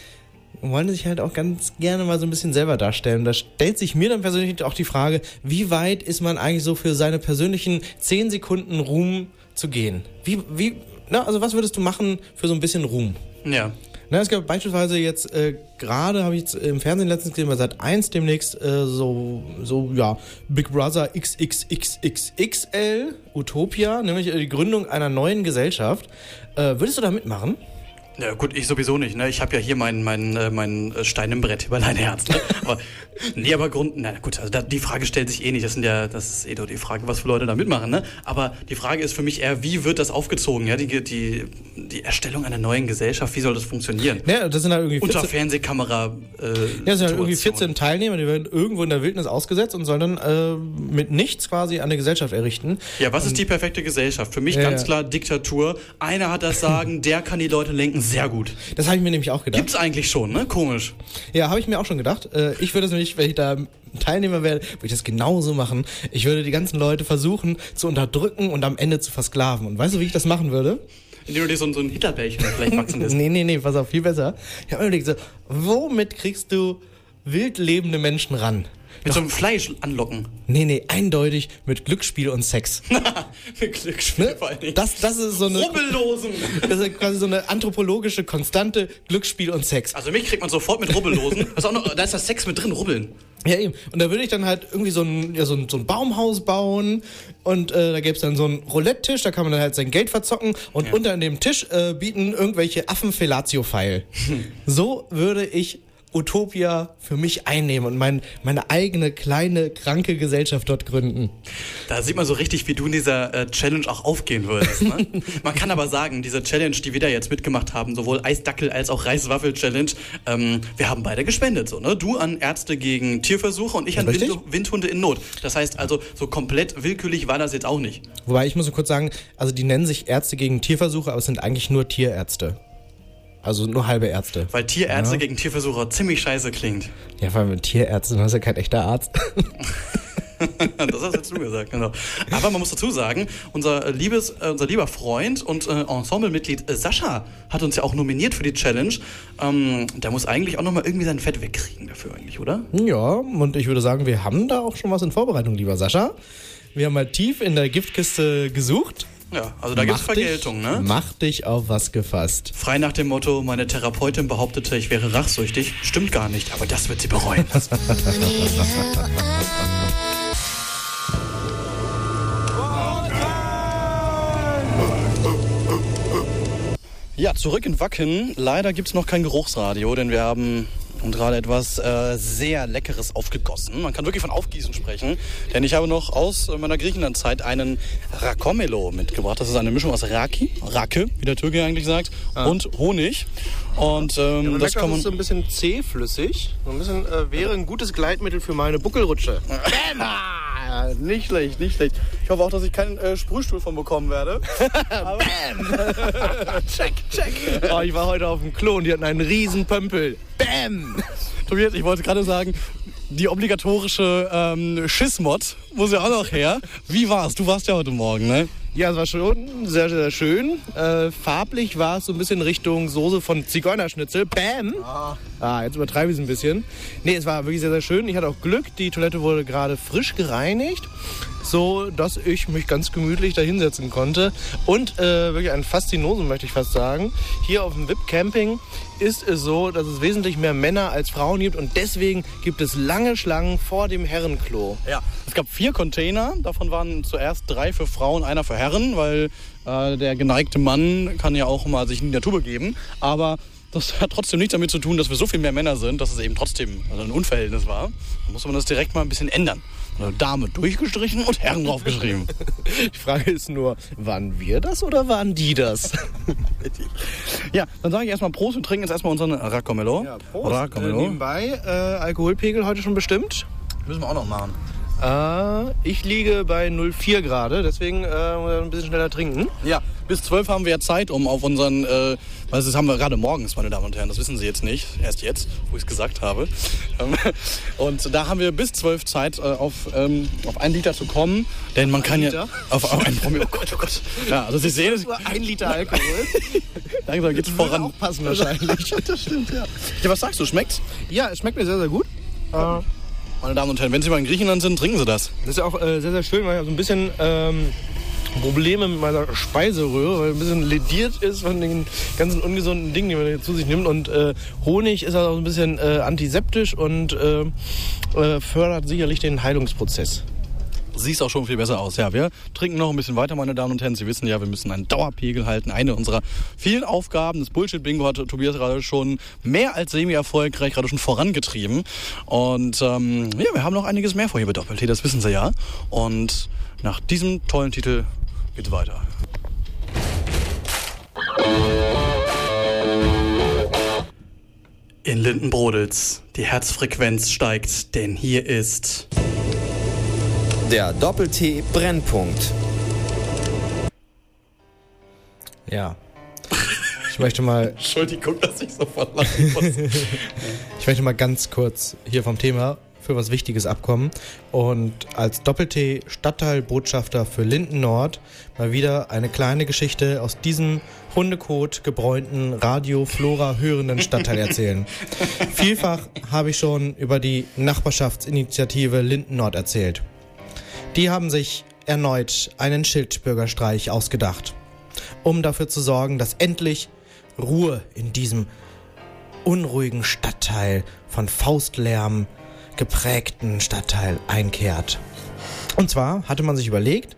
S2: wollen sich halt auch ganz gerne mal so ein bisschen selber darstellen. Da stellt sich mir dann persönlich auch die Frage, wie weit ist man eigentlich so für seine persönlichen 10 Sekunden Ruhm zu gehen? Wie, wie, na, also was würdest du machen für so ein bisschen Ruhm?
S3: Ja.
S2: Na, es gab beispielsweise jetzt, äh, gerade habe ich jetzt im Fernsehen letztens gesehen, bei Sat 1 demnächst äh, so, so, ja, Big Brother XXXXXL, Utopia, nämlich äh, die Gründung einer neuen Gesellschaft. Äh, würdest du da mitmachen?
S3: Ja gut, ich sowieso nicht. Ne? Ich habe ja hier mein, mein, äh, mein äh, Stein im Brett über dein Herz. Ne? Aber, nee, aber Grund, na gut, also da, die Frage stellt sich eh nicht. Das sind ja, das ist eh doch die Frage, was für Leute da mitmachen. Ne? Aber die Frage ist für mich eher, wie wird das aufgezogen? Ja, die, die, die Erstellung einer neuen Gesellschaft, wie soll das funktionieren?
S2: Ja, das sind halt irgendwie
S3: Unter
S2: 14
S3: Fernsehkamera. Äh,
S2: Ja, es sind halt irgendwie
S3: Situation.
S2: 14 Teilnehmer, die werden irgendwo in der Wildnis ausgesetzt und sollen dann äh, mit nichts quasi eine Gesellschaft errichten.
S3: Ja, was ist die perfekte Gesellschaft? Für mich
S2: Ja,
S3: ganz klar Diktatur. Einer hat das Sagen, der kann die Leute lenken. Sehr gut.
S2: Das habe ich mir nämlich auch gedacht.
S3: Gibt's eigentlich schon, ne? Komisch.
S2: Ja, habe ich mir auch schon gedacht. Äh, ich würde es nämlich, wenn ich da Teilnehmer wäre, würde ich das genauso machen. Ich würde die ganzen Leute versuchen zu unterdrücken und am Ende zu versklaven. Und weißt du, wie ich das machen würde?
S3: Indem du dir so, ein- so ein Hitlerbällchen vielleicht wachsen lässt.
S2: Nee, nee, nee, pass auf, viel besser. Ich habe mir überlegt, so, womit kriegst du wild lebende Menschen ran?
S3: Mit so einem Fleisch anlocken.
S2: Nee, nee, eindeutig mit Glücksspiel und Sex.
S3: Mit Glücksspiel vor allen Dingen.
S2: Das, das ist so eine.
S3: Rubbellosen.
S2: Das ist quasi so eine anthropologische Konstante Glücksspiel und Sex.
S3: Also mich kriegt man sofort mit Rubbellosen. Das ist auch noch, da ist das Sex mit drin, Rubbeln.
S2: Ja, eben. Und da würde ich dann halt irgendwie so ein, ja, so ein, so ein Baumhaus bauen und äh, da gäbe es dann so einen Roulette-Tisch, da kann man dann halt sein Geld verzocken und unter dem Tisch äh, bieten irgendwelche Affen Fellatio-Pfeil. so würde ich Utopia für mich einnehmen und mein, meine eigene kleine, kranke Gesellschaft dort gründen.
S3: Da sieht man so richtig, wie du in dieser äh, Challenge auch aufgehen würdest. Ne? man kann aber sagen, diese Challenge, die wir da jetzt mitgemacht haben, sowohl Eisdackel als auch Reiswaffel-Challenge, ähm, wir haben beide gespendet. So, ne? Du an Ärzte gegen Tierversuche und ich an. Wind Windhunde in Not. Das heißt also, so komplett willkürlich war das jetzt auch nicht.
S2: Wobei ich muss nur kurz sagen, also die nennen sich Ärzte gegen Tierversuche, aber es sind eigentlich nur Tierärzte. Also nur halbe Ärzte.
S3: Weil Tierärzte
S2: Ja.
S3: gegen Tierversuche ziemlich scheiße klingt.
S2: Ja, vor allem mit Tierärzten, du hast ja kein echter Arzt.
S3: das hast jetzt du gesagt, genau. Aber man muss dazu sagen, unser liebes, äh, unser lieber Freund und äh, Ensemblemitglied äh, Sascha hat uns ja auch nominiert für die Challenge. Ähm, der muss eigentlich auch nochmal irgendwie sein Fett wegkriegen dafür eigentlich, oder?
S2: Ja, und ich würde sagen, wir haben da auch schon was in Vorbereitung, lieber Sascha. Wir haben mal tief in der Giftkiste gesucht.
S3: Ja, also da gibt's
S2: Mach dich-
S3: Vergeltung, ne?
S2: Mach dich auf was gefasst.
S3: Frei nach dem Motto, meine Therapeutin behauptete, ich wäre rachsüchtig. Stimmt gar nicht, aber das wird sie bereuen. Ja, zurück in Wacken. Leider gibt's noch kein Geruchsradio, denn wir haben gerade etwas äh, sehr Leckeres aufgegossen. Man kann wirklich von Aufgießen sprechen, denn ich habe noch aus meiner Griechenlandzeit einen Rakomelo mitgebracht. Das ist eine Mischung aus Raki, Rake, wie der Türke eigentlich sagt, und Honig. Und ähm,
S2: Man
S3: das kann
S2: das
S3: man...
S2: ist so ein bisschen zähflüssig. So ein bisschen äh, wäre ein gutes Gleitmittel für meine Buckelrutsche.
S3: Ah, nicht schlecht, nicht schlecht. Ich hoffe auch, dass ich keinen äh, Sprühstuhl von bekommen werde. Aber- check, check.
S2: Oh, ich war heute auf dem Klo und die hatten einen riesen Pömpel. Bam!
S3: Tobias, ich wollte gerade sagen, die obligatorische ähm, Schissmod muss ja auch noch her. Wie war's? Du warst ja heute Morgen, ne?
S2: Ja, es war schon sehr, sehr schön. Äh, farblich war es so ein bisschen Richtung Soße von Zigeunerschnitzel. Bam! Ah. jetzt übertreibe ich es ein bisschen. Nee, es war wirklich sehr, sehr schön. Ich hatte auch Glück. Die Toilette wurde gerade frisch gereinigt, so dass ich mich ganz gemütlich da hinsetzen konnte. Und äh, wirklich ein Faszinosum, möchte ich fast sagen. Hier auf dem VIP Camping ist es so, dass es wesentlich mehr Männer als Frauen gibt und deswegen gibt es lange Schlangen vor dem Herrenklo.
S3: Ja. Es gab vier Container, davon waren zuerst drei für Frauen, einer für Herren, weil äh, der geneigte Mann kann ja auch mal sich in die Natur begeben. Aber
S12: das hat trotzdem nichts damit zu tun, dass wir so viel mehr Männer sind, dass es eben trotzdem also ein Unverhältnis war. Da muss man das direkt mal ein bisschen ändern. Eine Dame durchgestrichen und Herren draufgeschrieben.
S2: Die Frage ist nur, waren wir das oder waren die das?
S12: ja, dann sage ich erstmal Prost und trinken jetzt erstmal unseren Racomelo. Ja,
S2: Prost. Äh,
S12: Racomelo.
S2: nebenbei, äh, Alkoholpegel heute schon bestimmt?
S12: Müssen wir auch noch machen.
S2: Äh, ich liege bei 0,4 gerade, deswegen äh, ein bisschen schneller trinken.
S12: Ja, bis 12 haben wir ja Zeit, um auf unseren, äh, weil das haben wir gerade morgens, meine Damen und Herren, das wissen Sie jetzt nicht, erst jetzt, wo ich es gesagt habe. Ähm, Und da haben wir bis 12 Zeit, äh, auf, ähm, auf einen Liter zu kommen, denn man kann ja...
S2: Liter?
S12: Auf, auf einen Promille, oh Gott, oh Gott. Ja, also Sie sehen es...
S2: Nur ein Liter Alkohol.
S12: Langsam geht's voran.
S2: Auch passen wahrscheinlich.
S12: das stimmt, ja. Ja, was sagst du, schmeckt's?
S2: Ja, es schmeckt mir sehr, sehr gut. Äh,
S12: Meine Damen und Herren, wenn Sie mal in Griechenland sind, trinken Sie das.
S2: Das ist ja auch äh, sehr, sehr schön, weil ich so ein bisschen ähm, Probleme mit meiner Speiseröhre, weil ein bisschen lediert ist von den ganzen ungesunden Dingen, die man hier zu sich nimmt. Und äh, Honig ist auch ein bisschen äh, antiseptisch und äh, äh, fördert sicherlich den Heilungsprozess.
S12: Siehst auch schon viel besser aus. Ja, wir trinken noch ein bisschen weiter, meine Damen und Herren. Sie wissen ja, wir müssen einen Dauerpegel halten. Eine unserer vielen Aufgaben. Das Bullshit-Bingo hat Tobias gerade schon mehr als semi-erfolgreich gerade schon vorangetrieben. Und ähm, ja, wir haben noch einiges mehr vor hier bei Doppel-T, das wissen Sie ja. Und nach diesem tollen Titel geht's weiter.
S3: In Lindenbrodels, die Herzfrequenz steigt, denn hier ist
S1: Der Doppel-T Brennpunkt.
S2: Ja. Ich möchte mal,
S12: Entschuldigung, dass ich so verlassen muss.
S2: ich möchte mal ganz kurz hier vom Thema für was Wichtiges abkommen und als Doppel-T Stadtteilbotschafter für Linden Nord mal wieder eine kleine Geschichte aus diesem Hundekot gebräunten Radio Flora hörenden Stadtteil erzählen. Vielfach habe ich schon über die Nachbarschaftsinitiative Linden Nord erzählt. Die haben sich erneut einen Schildbürgerstreich ausgedacht, um dafür zu sorgen, dass endlich Ruhe in diesem unruhigen Stadtteil von Faustlärm geprägten Stadtteil einkehrt. Und zwar hatte man sich überlegt,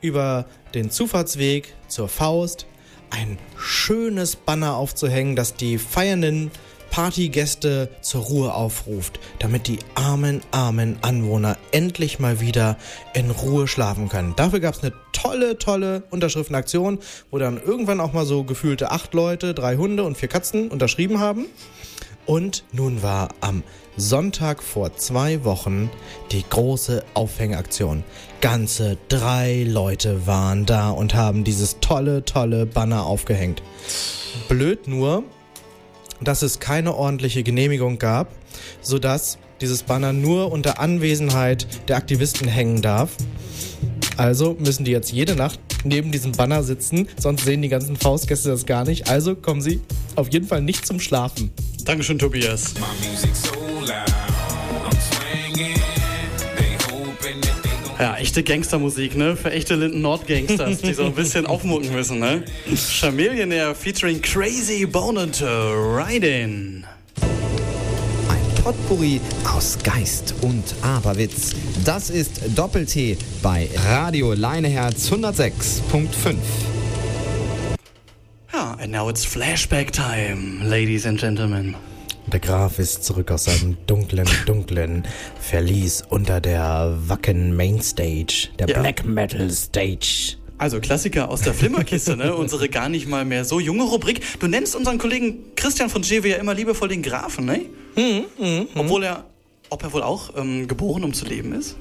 S2: über den Zufahrtsweg zur Faust ein schönes Banner aufzuhängen, das die feiernden Partygäste zur Ruhe aufruft, damit die armen, armen Anwohner endlich mal wieder in Ruhe schlafen können. Dafür gab es eine tolle, tolle Unterschriftenaktion, wo dann irgendwann auch mal so gefühlte acht Leute, drei Hunde und vier Katzen unterschrieben haben. Und nun war am Sonntag vor zwei Wochen die große Aufhängaktion. Ganze drei Leute waren da und haben dieses tolle, tolle Banner aufgehängt. Blöd nur, dass es keine ordentliche Genehmigung gab, sodass dieses Banner nur unter Anwesenheit der Aktivisten hängen darf. Also müssen die jetzt jede Nacht neben diesem Banner sitzen, sonst sehen die ganzen Faustgäste das gar nicht. Also kommen sie auf jeden Fall nicht zum Schlafen.
S12: Dankeschön, Tobias. Ja, echte Gangstermusik, ne? Für echte Linden Nord Gangsters, die so ein bisschen aufmucken müssen, ne? Chameleonaire featuring Crazy Bone and Riding.
S1: Ein Potpourri aus Geist und Aberwitz. Das ist Doppel-T bei Radio Leineherz 106.5.
S3: Ja, and now it's Flashback Time, ladies and gentlemen.
S2: Der Graf ist zurück aus seinem dunklen, dunklen Verlies unter der Wacken Mainstage, der
S3: Ja.
S2: Black Metal Stage.
S3: Also Klassiker aus der Flimmerkiste, ne? Unsere gar nicht mal mehr so junge Rubrik. Du nennst unseren Kollegen Christian von Schewe ja immer liebevoll den Grafen, ne?
S2: Mhm,
S3: Obwohl er, ob er wohl auch ähm, geboren, um zu leben ist?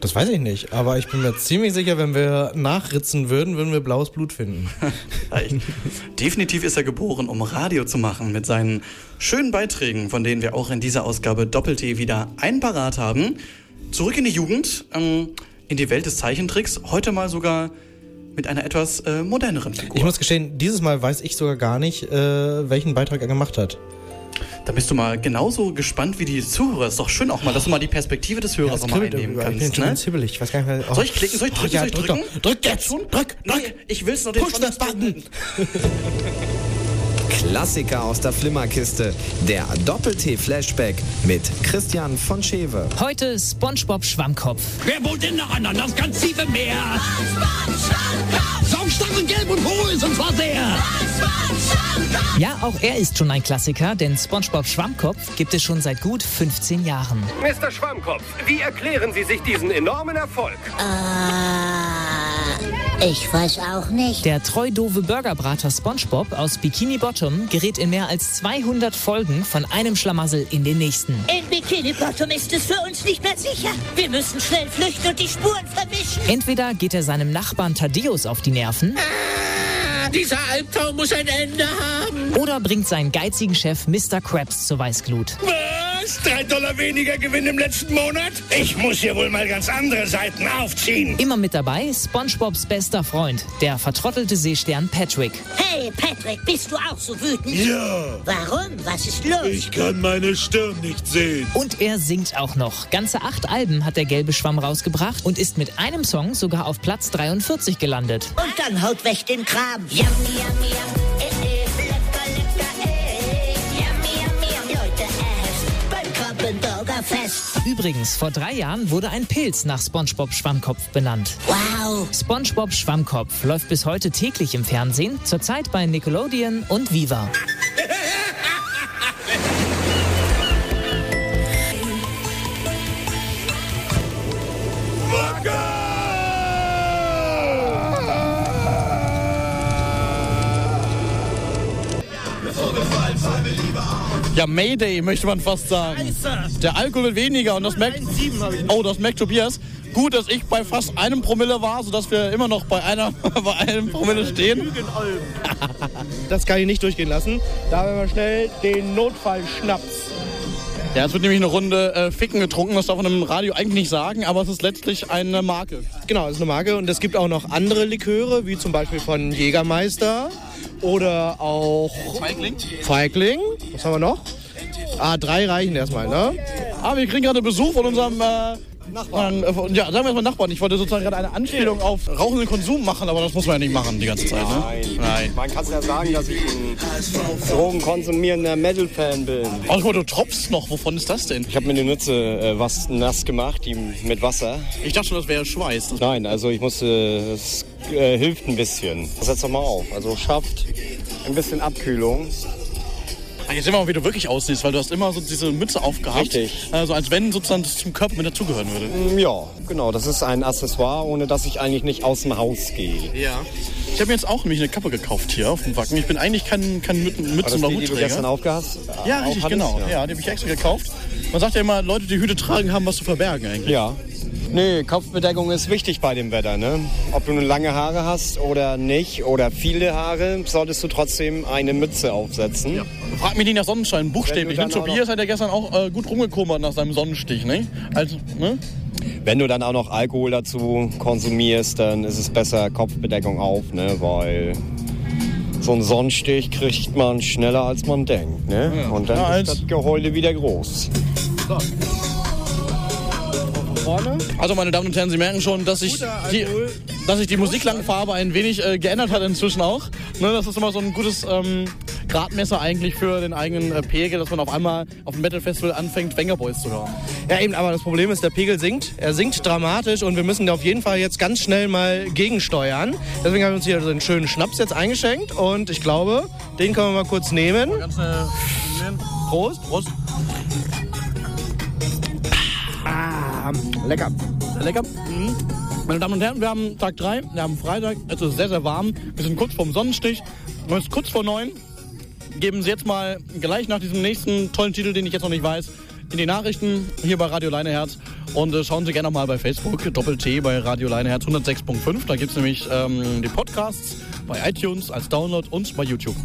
S2: Das weiß ich nicht, aber ich bin mir ziemlich sicher, wenn wir nachritzen würden, würden wir blaues Blut finden.
S3: Definitiv ist er geboren, um Radio zu machen mit seinen schönen Beiträgen, von denen wir auch in dieser Ausgabe Doppel-T wieder ein parat haben. Zurück in die Jugend, ähm, in die Welt des Zeichentricks, heute mal sogar mit einer etwas äh, moderneren Figur.
S2: Ich muss gestehen, dieses Mal weiß ich sogar gar nicht, äh, welchen Beitrag er gemacht hat.
S3: Da bist du mal genauso gespannt wie die Zuhörer. Ist doch schön auch mal, dass du mal die Perspektive des Hörers
S2: das
S3: noch mal einnehmen
S2: irgendwie. Ich bin
S3: kannst.
S2: schon
S3: Ne?
S2: ganz hibbelig. Ich weiß gar nicht mehr. oh.
S3: Soll ich klicken? Soll ich
S2: Oh,
S3: drücken?
S2: ja,
S3: Soll ich
S2: drück
S3: drücken?
S2: Drück jetzt! Drück! Drück!
S3: Nee, ich will's noch den
S2: Push das Button!
S1: Klassiker aus der Flimmerkiste. Der Doppel-T-Flashback mit Christian von Schewe.
S14: Heute SpongeBob Schwammkopf.
S9: Wer wohnt denn noch an das ganz tiefe Meer? Saug
S14: Starre gelb und porös und zwar der.
S15: Ja, auch er ist schon ein Klassiker, denn SpongeBob Schwammkopf gibt es schon seit gut 15 Jahren.
S16: Mr. Schwammkopf, wie erklären Sie sich diesen enormen Erfolg?
S15: Äh, ich weiß auch nicht. Der treu doofe Burgerbrater SpongeBob aus Bikini Bottom gerät in mehr als 200 Folgen von einem Schlamassel in den nächsten.
S17: In Bikini Bottom ist es für uns nicht mehr sicher. Wir müssen schnell flüchten und die Spuren verwischen.
S15: Entweder geht er seinem Nachbarn Thaddeus auf die Nerven
S14: Dieser Albtraum muss ein Ende haben.
S15: oder bringt seinen geizigen Chef Mr. Krabs zur Weißglut.
S14: Was? Drei Dollar weniger Gewinn im letzten Monat? Ich muss hier wohl mal ganz andere Seiten aufziehen.
S15: Immer mit dabei SpongeBobs bester Freund, der vertrottelte Seestern Patrick.
S17: Hey, Patrick, bist du auch so wütend?
S14: Ja.
S17: Warum? Was ist los?
S14: Ich kann meine Stirn nicht sehen.
S15: Und er singt auch noch. Ganze acht Alben hat der gelbe Schwamm rausgebracht und ist mit einem Song sogar auf Platz 43 gelandet.
S17: Und dann haut weg den Kram. Yummy, yummy, yum. Krabbenburgerfest.
S15: Übrigens, vor drei Jahren wurde ein Pilz nach SpongeBob Schwammkopf benannt.
S17: Wow.
S15: SpongeBob Schwammkopf läuft bis heute täglich im Fernsehen, zurzeit bei Nickelodeon und Viva.
S3: Ja, Mayday möchte man fast sagen. Der Alkohol wird weniger und das merkt. Oh, das merkt Tobias. Gut, dass ich bei fast einem Promille war, sodass wir immer noch bei, einer, bei einem Promille stehen.
S2: Das kann ich nicht durchgehen lassen. Da werden wir schnell den Notfallschnaps.
S3: Ja, es wird nämlich eine Runde äh, Ficken getrunken, das darf man im Radio eigentlich nicht sagen, aber es ist letztlich eine Marke.
S2: Genau, das ist eine Marke und es gibt auch noch andere Liköre, wie zum Beispiel von Jägermeister oder auch
S3: Feigling.
S2: Feigling. Was haben wir noch? Ah, drei reichen erstmal, ne?
S3: Ah, wir kriegen gerade Besuch von unserem äh, Nachbarn. Äh, von- ja, sagen wir erstmal Nachbarn. Ich wollte sozusagen gerade eine Anspielung auf rauchenden Konsum machen, aber das muss man ja nicht machen die ganze Zeit. Ne? Nein.
S18: Man kann ja sagen, dass ich ein drogenkonsumierender Metal-Fan bin.
S3: Oh, guck mal, du tropfst noch. Wovon ist das denn?
S18: Ich habe mir eine Mütze äh, was nass gemacht, die mit Wasser.
S3: Ich dachte schon, das wäre Schweiß. Das
S18: Nein, also ich musste, es äh, hilft ein bisschen. Setz doch mal auf. Also schafft ein bisschen Abkühlung.
S3: Jetzt sehen wir mal, wie du wirklich aussiehst, weil du hast immer so diese Mütze aufgehabt.
S18: Richtig.
S3: Also als wenn sozusagen das zum Körper mit dazugehören würde.
S18: Mm, Ja, genau. Das ist ein Accessoire, ohne dass ich eigentlich nicht aus dem Haus gehe.
S3: Ja. Ich habe mir jetzt auch nämlich eine Kappe gekauft hier auf dem Wacken. Ich bin eigentlich kein, kein Mützen- oder
S18: die, die du
S3: Hutträger.
S18: gestern aufgehast?
S3: Ja, richtig, genau. Ja. die habe ich extra gekauft. Man sagt ja immer, Leute, die Hüte tragen, haben was zu verbergen eigentlich.
S18: Ja. Nee, Kopfbedeckung ist wichtig bei dem Wetter. Ne? Ob du nur lange Haare hast oder nicht oder viele Haare, solltest du trotzdem eine Mütze aufsetzen. Ja.
S3: Frag mich nicht nach Sonnenschein, buchstäblich. Ne? Tobias hat ja gestern auch äh, gut rumgekommen nach seinem Sonnenstich. Ne? Also, ne?
S18: Wenn du dann auch noch Alkohol dazu konsumierst, dann ist es besser Kopfbedeckung auf, ne? weil so einen Sonnenstich kriegt man schneller als man denkt. Ne? Und dann
S3: Ja,
S18: ist das Geheule wieder groß.
S2: Vorne.
S3: Also meine Damen und Herren, Sie merken schon, dass sich die, dass sich die Musiklangfarbe ein wenig äh, geändert hat inzwischen auch. Ne, das ist immer so ein gutes ähm, Gradmesser eigentlich für den eigenen äh, Pegel, dass man auf einmal auf dem Metal Festival anfängt, Wenger Boys zu hören.
S2: Ja, eben, aber das Problem ist, der Pegel sinkt. Er sinkt dramatisch und wir müssen auf jeden Fall jetzt ganz schnell mal gegensteuern. Deswegen haben wir uns hier so einen schönen Schnaps jetzt eingeschenkt und ich glaube, den können wir mal kurz nehmen.
S3: Ganz äh,
S2: Prost.
S3: Prost.
S2: Lecker.
S3: Lecker. Mhm. Meine Damen und Herren, wir haben Tag 3, wir haben Freitag, es ist sehr, sehr warm. Wir sind kurz vorm Sonnenstich. Und es ist kurz vor neun. Geben Sie jetzt mal gleich nach diesem nächsten tollen Titel, den ich jetzt noch nicht weiß, in die Nachrichten hier bei Radio Leineherz. Und äh, schauen Sie gerne mal bei Facebook, Doppel-T bei Radio Leineherz 106.5. Da gibt es nämlich ähm, die Podcasts bei iTunes als Download und bei YouTube.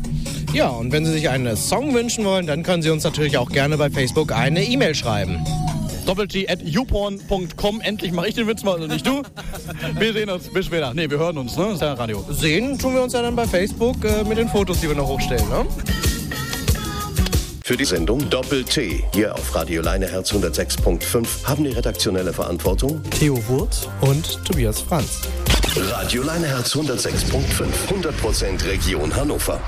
S2: Ja, und wenn Sie sich einen Song wünschen wollen, dann können Sie uns natürlich auch gerne bei Facebook eine E-Mail schreiben.
S3: Doppel-T at youporn.com. Endlich mache ich den Witz mal, also nicht du. Wir sehen uns. Bis später. Nee, wir hören uns, ne? Das ist ja Radio.
S2: Sehen tun wir uns ja dann bei Facebook äh, mit den Fotos, die wir noch hochstellen, ne?
S19: Für die Sendung Doppel-T hier auf Radio Leineherz 106.5 haben die redaktionelle Verantwortung
S2: Theo Wurz und Tobias Franz.
S19: Radio Leineherz 106.5, 100% Region Hannover.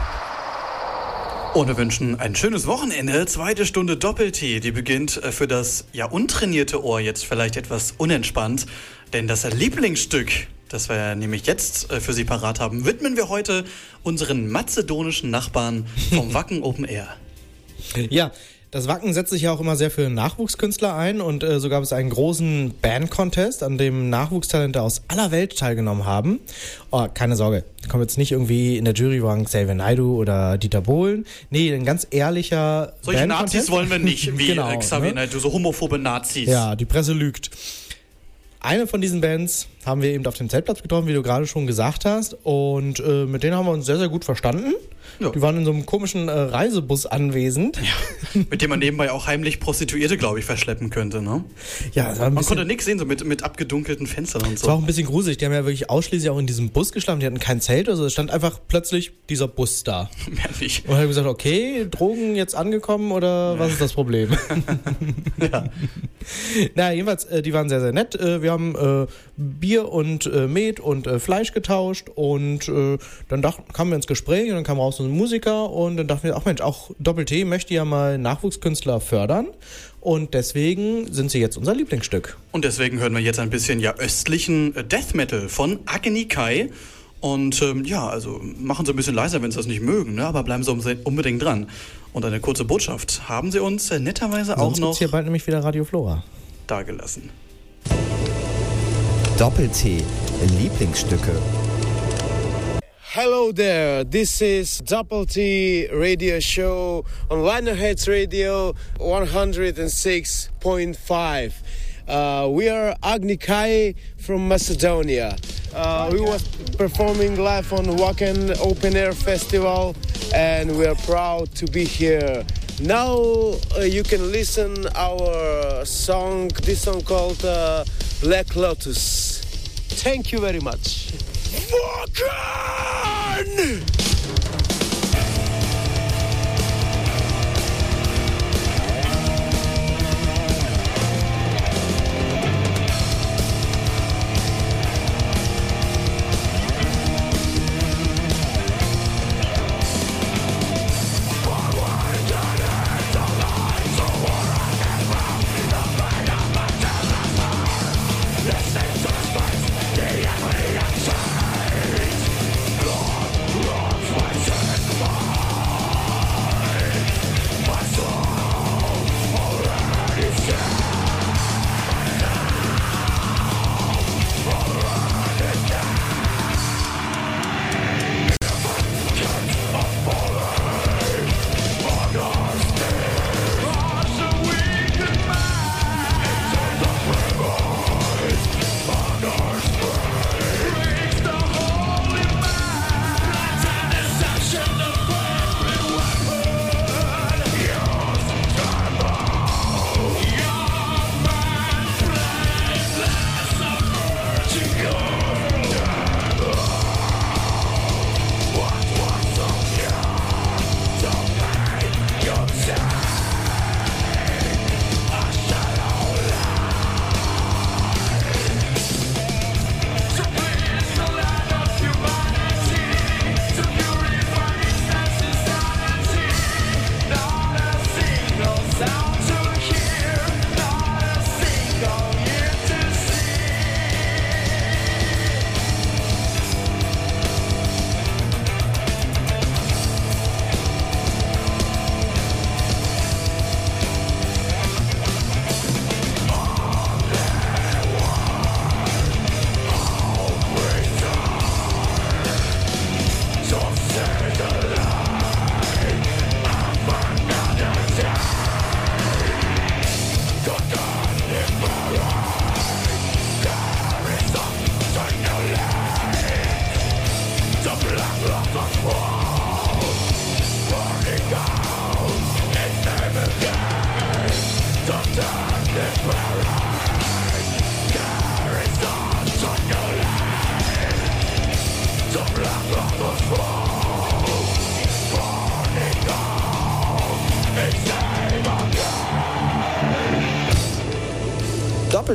S20: Und wir wünschen ein schönes Wochenende. Zweite Stunde Doppel-T. Die beginnt äh, für das ja untrainierte Ohr jetzt vielleicht etwas unentspannt. Denn das Lieblingsstück
S3: das wir nämlich jetzt äh, für Sie parat haben, widmen wir heute unseren mazedonischen Nachbarn vom Wacken Open Air.
S2: Ja, das Wacken setzt sich ja auch immer sehr für Nachwuchskünstler ein und äh, so gab es einen großen Band-Contest, an dem Nachwuchstalente aus aller Welt teilgenommen haben. Oh, keine Sorge, kommen jetzt nicht irgendwie in der Jury waren Xavier Naidoo oder Dieter Bohlen. Nee, ein ganz ehrlicher
S3: Solche. Nazis wollen wir nicht, wie
S2: genau,
S3: äh, Xavier
S2: ne?
S3: Naidoo, so homophobe Nazis.
S2: Ja, die Presse lügt. Eine von diesen Bands haben wir eben auf dem Zeltplatz getroffen, wie du gerade schon gesagt hast. Und äh, mit denen haben wir uns sehr, sehr gut verstanden. Die waren in so einem komischen äh, Reisebus anwesend.
S3: Mit dem man nebenbei auch heimlich Prostituierte, glaube ich, verschleppen könnte, ne?
S2: Ja, das
S3: Man
S2: bisschen-
S3: konnte nichts sehen, so mit, mit abgedunkelten Fenstern und
S2: Es war auch
S3: so.
S2: ein bisschen gruselig. Die haben ja wirklich ausschließlich auch in diesem Bus geschlafen. Die hatten kein Zelt. Also es stand einfach plötzlich dieser Bus da.
S3: Mehr nicht.
S2: Und ich habe gesagt, okay, Drogen jetzt angekommen oder was ist das Problem? ja. Na, jedenfalls, äh, die waren sehr, sehr nett. Äh, wir haben äh, Bier und äh, Met und äh, Fleisch getauscht und äh, dann dachten, kamen wir ins Gespräch und dann kam raus so ein Musiker und dann dachten wir, ach Mensch, auch Doppel-T möchte ja mal Nachwuchskünstler fördern und deswegen sind sie jetzt unser Lieblingsstück.
S3: Und deswegen hören wir jetzt ein bisschen ja östlichen äh, Death Metal von Agni Kai. Und ähm, ja, also machen Sie ein bisschen leiser, wenn Sie das nicht mögen, ne? aber bleiben Sie unbedingt dran. Und eine kurze Botschaft haben Sie uns äh, netterweise auch
S2: Sonst
S3: noch
S2: gibt's hier bald nämlich wieder Radio Flora.
S3: dagelassen.
S1: Doppel-T, Lieblingsstücke.
S16: Hello there, this is Double T Radio Show on Linerheads Radio 106.5. Uh, we are Agni Kai from Macedonia. Uh, we was performing live on Wacken Open Air Festival and we are proud to be here. Now uh, you can listen our song, this song called uh, Black Lotus. Thank you very much. Wacken!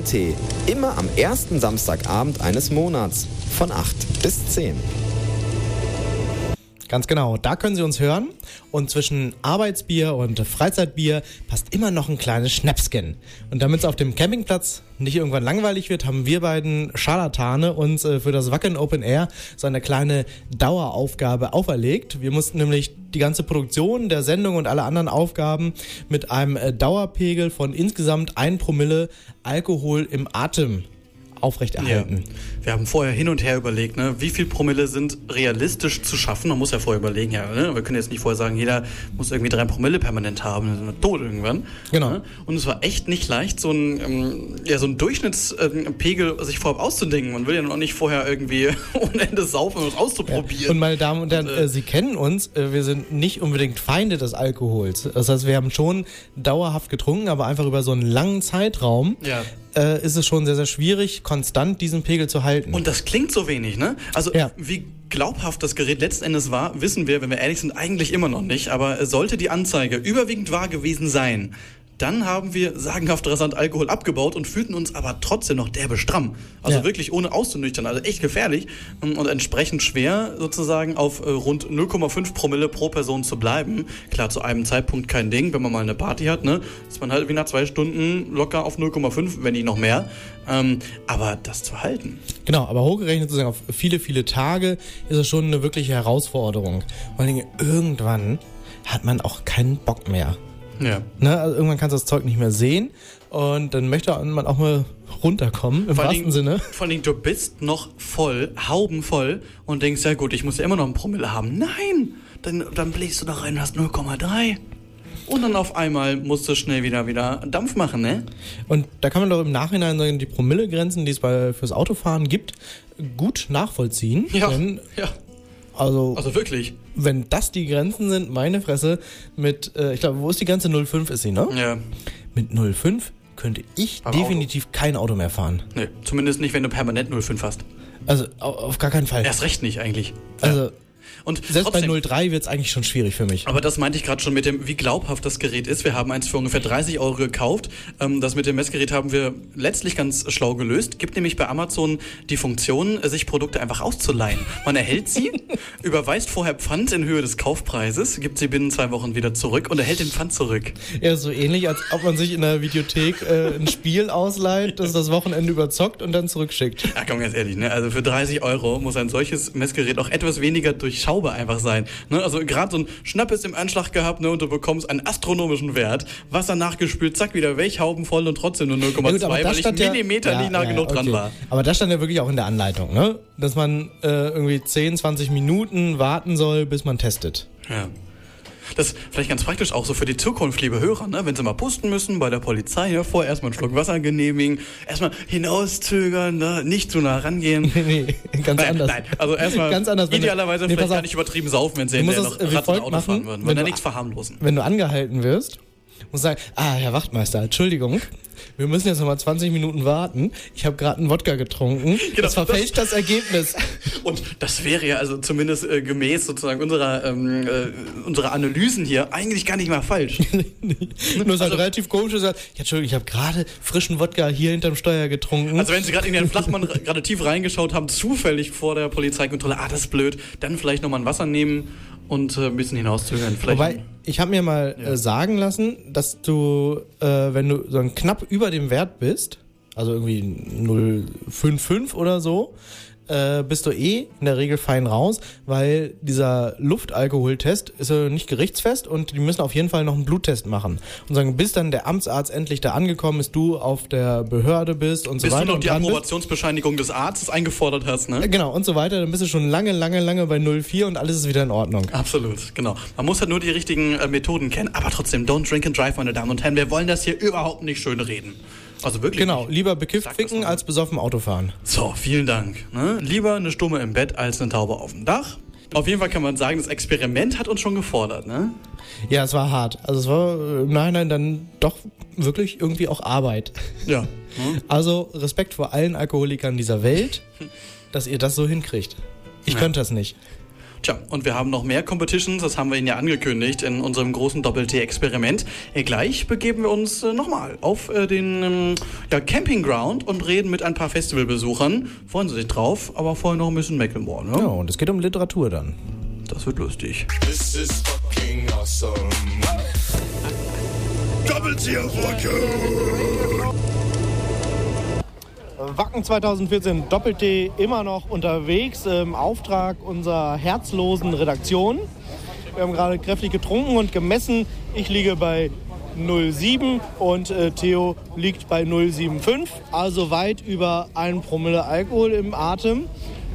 S1: Doppel-T, immer am ersten Samstagabend eines Monats von 8 bis 10.
S2: Ganz genau. Da können Sie uns hören. Und zwischen Arbeitsbier und Freizeitbier passt immer noch ein kleines Schnäpsken. Und damit es auf dem Campingplatz nicht irgendwann langweilig wird, haben wir beiden Scharlatane uns äh, für das Wacken Open Air so eine kleine Daueraufgabe auferlegt. Wir mussten nämlich die ganze Produktion der Sendung und alle anderen Aufgaben mit einem äh, Dauerpegel von insgesamt 1 Promille Alkohol im Atem aufrechterhalten.
S3: Wir haben vorher hin und her überlegt, ne, wie viel Promille sind realistisch zu schaffen. Man muss ja vorher überlegen, ja, ne, wir können jetzt nicht vorher sagen, jeder muss irgendwie drei Promille permanent haben, dann sind wir tot irgendwann.
S2: Genau.
S3: Ne? Und es war echt nicht leicht, so ein, ähm, ja, so ein Durchschnittspegel sich vorab auszudenken. Man will ja noch nicht vorher irgendwie ohne Ende saufen, es auszuprobieren.
S2: Und meine Damen und Herren, äh, Sie kennen uns, äh, wir sind nicht unbedingt Feinde des Alkohols. Das heißt, wir haben schon dauerhaft getrunken, aber einfach über so einen langen Zeitraum
S3: Ja.
S2: Äh, ist es schon sehr, sehr schwierig, konstant diesen Pegel zu halten.
S3: Und das klingt so wenig, ne? Also wie glaubhaft das Gerät letzten Endes war, wissen wir, wenn wir ehrlich sind, eigentlich immer noch nicht. Aber sollte die Anzeige überwiegend wahr gewesen sein, dann haben wir sagenhaft rasant Alkohol abgebaut und fühlten uns aber trotzdem noch derbe stramm. Also
S2: Ja.
S3: wirklich ohne auszunüchtern, also echt gefährlich ähm, und entsprechend schwer sozusagen auf äh, rund 0,5 Promille pro Person zu bleiben. Klar, zu einem Zeitpunkt kein Ding, wenn man mal eine Party hat, ne, ist man halt wie nach zwei Stunden locker auf 0,5, wenn nicht noch mehr. Ähm, aber das zu halten.
S2: Genau, aber hochgerechnet sozusagen auf viele, viele Tage ist es schon eine wirkliche Herausforderung. Vor allen Dingen irgendwann hat man auch keinen Bock mehr.
S3: Ja.
S2: Ne? Also irgendwann kannst du das Zeug nicht mehr sehen und dann möchte man auch mal runterkommen, im
S3: Vor
S2: wahrsten
S3: Dingen-
S2: Sinne.
S3: Vor Dingen, du bist noch voll, haubenvoll und denkst, ja gut, ich muss ja immer noch einen Promille haben. Nein! Dann, dann bläst du da rein und hast 0,3. Und dann auf einmal musst du schnell wieder, wieder Dampf machen, ne?
S2: Und da kann man doch im Nachhinein sagen, die Promillegrenzen, die es bei, fürs Autofahren gibt, gut nachvollziehen.
S3: Ja,
S2: Denn,
S3: ja.
S2: Also,
S3: Also wirklich.
S2: wenn das die Grenzen sind, meine Fresse, mit, äh, ich glaube, wo ist die Grenze? 0,5 ist sie, ne?
S3: Ja.
S2: Mit 0,5 könnte ich
S3: Beim
S2: definitiv kein Auto mehr fahren.
S3: Nee, zumindest nicht, wenn du permanent 0,5 hast.
S2: Also au- auf gar keinen Fall.
S3: Erst recht nicht eigentlich.
S2: Also
S3: Und
S2: selbst
S3: trotzdem,
S2: bei 0,3 wird es eigentlich schon schwierig für mich.
S3: Aber das meinte ich gerade schon mit dem, wie glaubhaft das Gerät ist. Wir haben eins für ungefähr 30 Euro gekauft. Ähm, das mit dem Messgerät haben wir letztlich ganz schlau gelöst. Gibt nämlich bei Amazon die Funktion, sich Produkte einfach auszuleihen. Man erhält sie, überweist vorher Pfand in Höhe des Kaufpreises, gibt sie binnen zwei Wochen wieder zurück und erhält den Pfand zurück.
S2: Ja, so ähnlich, als ob man sich in der Videothek äh, ein Spiel ausleiht, das das Wochenende überzockt und dann zurückschickt.
S3: Ja, komm ganz ehrlich, ne? Also für 30 Euro muss ein solches Messgerät auch etwas weniger durchschaubar einfach sein. Ne? Also gerade so ein Schnappes im Anschlag gehabt, ne? Und du bekommst einen astronomischen Wert. Wasser nachgespült, zack, wieder weg, Hauben voll und trotzdem nur 0,2,
S2: Ja
S3: weil
S2: das
S3: ich
S2: stand ja-
S3: Millimeter
S2: ja,
S3: nicht nah
S2: ja,
S3: genug dran
S2: okay.
S3: war.
S2: Aber das stand ja wirklich auch in der Anleitung, ne? Dass man äh, irgendwie 10, 20 Minuten warten soll, bis man testet.
S3: Ja. Das ist vielleicht ganz praktisch auch so für die Zukunft, liebe Hörer, ne? wenn sie mal pusten müssen bei der Polizei, ja, vorher erstmal einen Schluck Wasser genehmigen, erstmal hinauszögern, ne? nicht zu nah rangehen.
S2: nee, ganz
S3: nein,
S2: anders.
S3: Nein, also erstmal
S2: Ganz anders, wenn
S3: idealerweise
S2: nee,
S3: vielleicht gar nicht übertrieben saufen, wenn sie hinterher
S2: das,
S3: noch
S2: äh,
S3: Ratten Auto fahren
S2: machen,
S3: würden.
S2: wenn
S3: ja
S2: du-
S3: nichts verharmlosen.
S2: Wenn du angehalten wirst, du sagen, ah, Herr Wachtmeister, Entschuldigung, wir müssen jetzt nochmal 20 Minuten warten. Ich habe gerade einen Wodka getrunken.
S3: Genau,
S2: das verfälscht das, Ergebnis.
S3: Und das wäre ja also zumindest äh, gemäß sozusagen unserer, ähm, äh, unserer Analysen hier eigentlich gar nicht mal falsch.
S2: Nur ist halt relativ komisch, dass er sagt, ja, Entschuldigung, ich habe gerade frischen Wodka hier hinterm Steuer getrunken.
S3: Also wenn Sie gerade in Ihren Flachmann gerade tief reingeschaut haben, zufällig vor der Polizeikontrolle, ah, das ist blöd, dann vielleicht nochmal ein Wasser nehmen und äh, ein bisschen hinauszögern. Vielleicht
S2: Wobei, ich habe mir mal äh, sagen lassen, dass du, äh, wenn du so knapp über dem Wert bist, also irgendwie 0,55 oder so, äh, bist du eh in der Regel fein raus, weil dieser Luftalkoholtest ist ja nicht gerichtsfest und die müssen auf jeden Fall noch einen Bluttest machen. Und sagen, bis dann der Amtsarzt endlich da angekommen ist, du auf der Behörde bist und
S3: bis
S2: so
S3: du
S2: weiter
S3: noch
S2: und
S3: die
S2: dran bist.
S3: Approbationsbescheinigung des Arztes eingefordert hast, ne?
S2: Äh, Genau, und so weiter, dann bist du schon lange, lange, lange bei 0,4 und alles ist wieder in Ordnung.
S3: Absolut, genau. Man muss halt nur die richtigen äh, Methoden kennen, aber trotzdem, don't drink and drive, meine Damen und Herren. Wir wollen das hier überhaupt nicht schön reden. Also wirklich.
S2: Genau, lieber bekifft ficken als besoffen Auto fahren.
S3: So, vielen Dank. Ne? Lieber eine Stumme im Bett als eine Taube auf dem Dach. Auf jeden Fall kann man sagen, das Experiment hat uns schon gefordert, ne?
S2: Ja, es war hart. Also es war äh, im Nachhinein dann doch wirklich irgendwie auch Arbeit.
S3: Ja.
S2: Also Respekt vor allen Alkoholikern dieser Welt, dass ihr das so hinkriegt. Ich
S3: Ja.
S2: könnte das nicht.
S3: Tja, und wir haben noch mehr Competitions, das haben wir Ihnen ja angekündigt in unserem großen Doppel-T-Experiment. Äh, gleich begeben wir uns äh, nochmal auf äh, den ähm, ja, Campingground und reden mit ein paar Festivalbesuchern. Freuen Sie sich drauf, aber vorher noch ein bisschen Mecklenburg, ne?
S2: Ja, und es geht um Literatur dann.
S3: das wird lustig.
S14: This is fucking awesome. Doppelzieher-Wacke.
S2: Wacken 2014 Doppel-T immer noch unterwegs im Auftrag unserer herzlosen Redaktion. Wir haben gerade kräftig getrunken und gemessen. Ich liege bei 0,7 und äh, Theo liegt bei 0,75, also weit über 1 Promille Alkohol im Atem.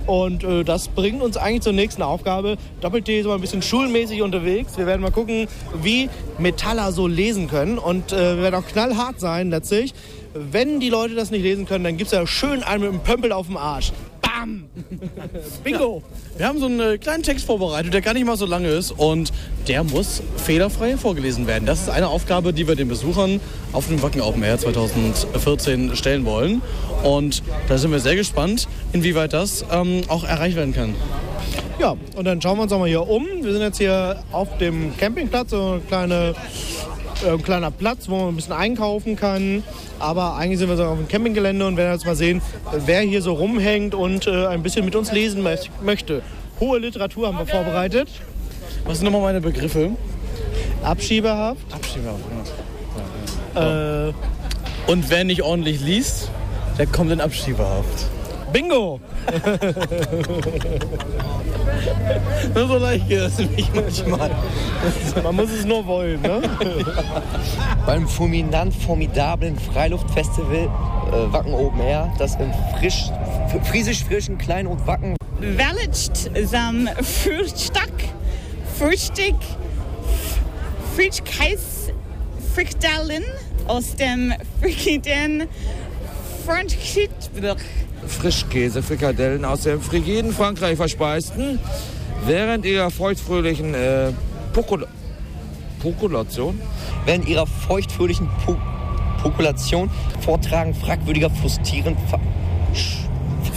S2: Und äh, das bringt uns eigentlich zur nächsten Aufgabe. Doppel-T ist mal ein bisschen schulmäßig unterwegs. Wir werden mal gucken, wie Metaller so lesen können. Und äh, wir werden auch knallhart sein letztlich. Wenn die Leute das nicht lesen können, dann gibt es ja schön einen mit dem Pömpel auf dem Arsch. Bam!
S12: Bingo! Wir haben so einen äh, kleinen Text vorbereitet, der gar nicht mal so lange ist und der muss fehlerfrei vorgelesen werden. Das ist eine Aufgabe, die wir den Besuchern auf dem Wacken Open Air 2014 stellen wollen. Und da sind wir sehr gespannt, inwieweit das ähm, auch erreicht werden kann.
S2: Ja, und dann schauen wir uns auch mal hier um. Wir sind jetzt hier auf dem Campingplatz, so eine kleine, äh, ein kleiner Platz, wo man ein bisschen einkaufen kann. Aber eigentlich sind wir so auf dem Campinggelände und werden jetzt mal sehen, wer hier so rumhängt und äh, ein bisschen mit uns lesen mö- möchte. Hohe Literatur haben wir vorbereitet.
S12: Was sind nochmal meine Begriffe?
S2: Abschiebehaft.
S12: Abschiebehaft,
S2: ja. Äh,
S12: Und wer nicht ordentlich liest, der kommt in Abschiebehaft.
S2: Bingo!
S12: Nur so leicht geht das nämlich manchmal.
S2: Man muss es nur wollen, ne?
S21: Beim fulminant formidablen Freiluftfestival äh, Wacken Open Air, das im frisch, friesisch frischen Kleinod Wacken
S22: Wellicht sam Frühstück, Frühstück, Frischkäse, Frikadellen aus dem Frikiden Frankreich.
S23: Frischkäse-Frikadellen aus dem frigiden Frankreich verspeisten, während ihrer feuchtfröhlichen äh, Pokul Pokulation
S21: während ihrer feuchtfröhlichen po Population vortragen fragwürdiger, frustrierend,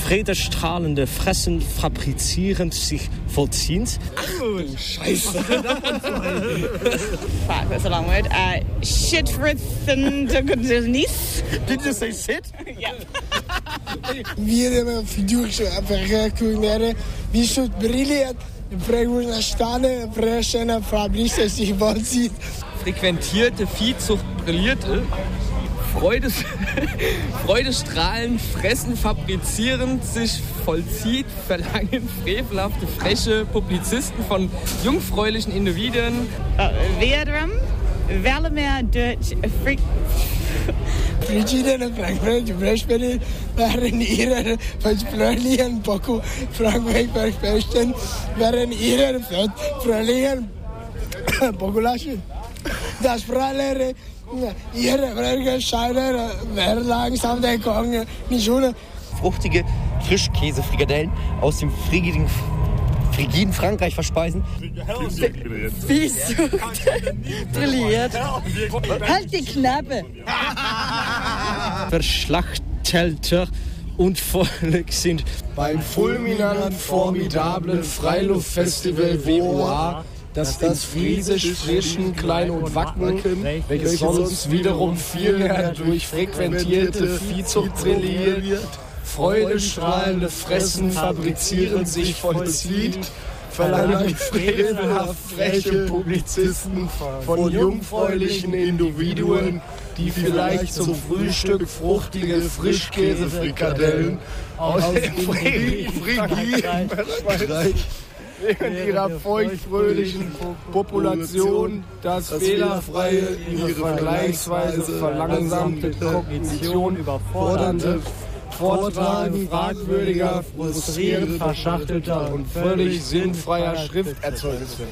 S24: Freudestrahlende Fressen fabrizierend sich vollziehend.
S22: Scheiße. Fuck, that's a long word. Uh, shit written Denise.
S25: Did you say shit?
S22: yeah.
S26: Wir hebben fiducia per culminare vissuto brilliant. Prego una stane, prescena Fabrice sich vollzieht.
S23: frequentierte Viehzucht brillierte, Freudes Freudestrahlen, fressen, fabrizierend, sich vollzieht, verlangen frevelhafte, freche Publizisten von jungfräulichen Individuen.
S22: Wel meer Dutch freak.
S26: Frigide en Frankrijk, Bresperi, waren ihre verspröhlichen Poco, Frankreich versprechen, waren ihre verspröhlichen Population. Das Prallere, ihre wer langsam der Kong, nicht ohne.
S21: fruchtige Frischkäse-Frikadellen aus dem frigiden, frigiden Frankreich verspeisen.
S27: Viehsucht brilliert. Halt die Knappe.
S24: Verschlachtelter und Volk sind
S25: Beim fulminant formidablen Freiluftfestival WOA, das das friesisch-frischen Kleinod Wacken, welches sonst wiederum vielmehr durch frequentierte Viehzucht brilliert, freudestrahlende Fressen fabrizieren sich vollzieht, verlangen frevelhaft freche Publizisten von jungfräulichen Individuen, die vielleicht zum Frühstück fruchtige Frischkäsefrikadellen aus dem frigiden Frankreich während ihrer feuchtfröhlichen Population das fehlerfreie, ihre vergleichsweise verlangsamte Kognition überfordernde Vortragen fragwürdiger, frustrierend verschachtelter und völlig sinnfreier Schrifterzeugnisse.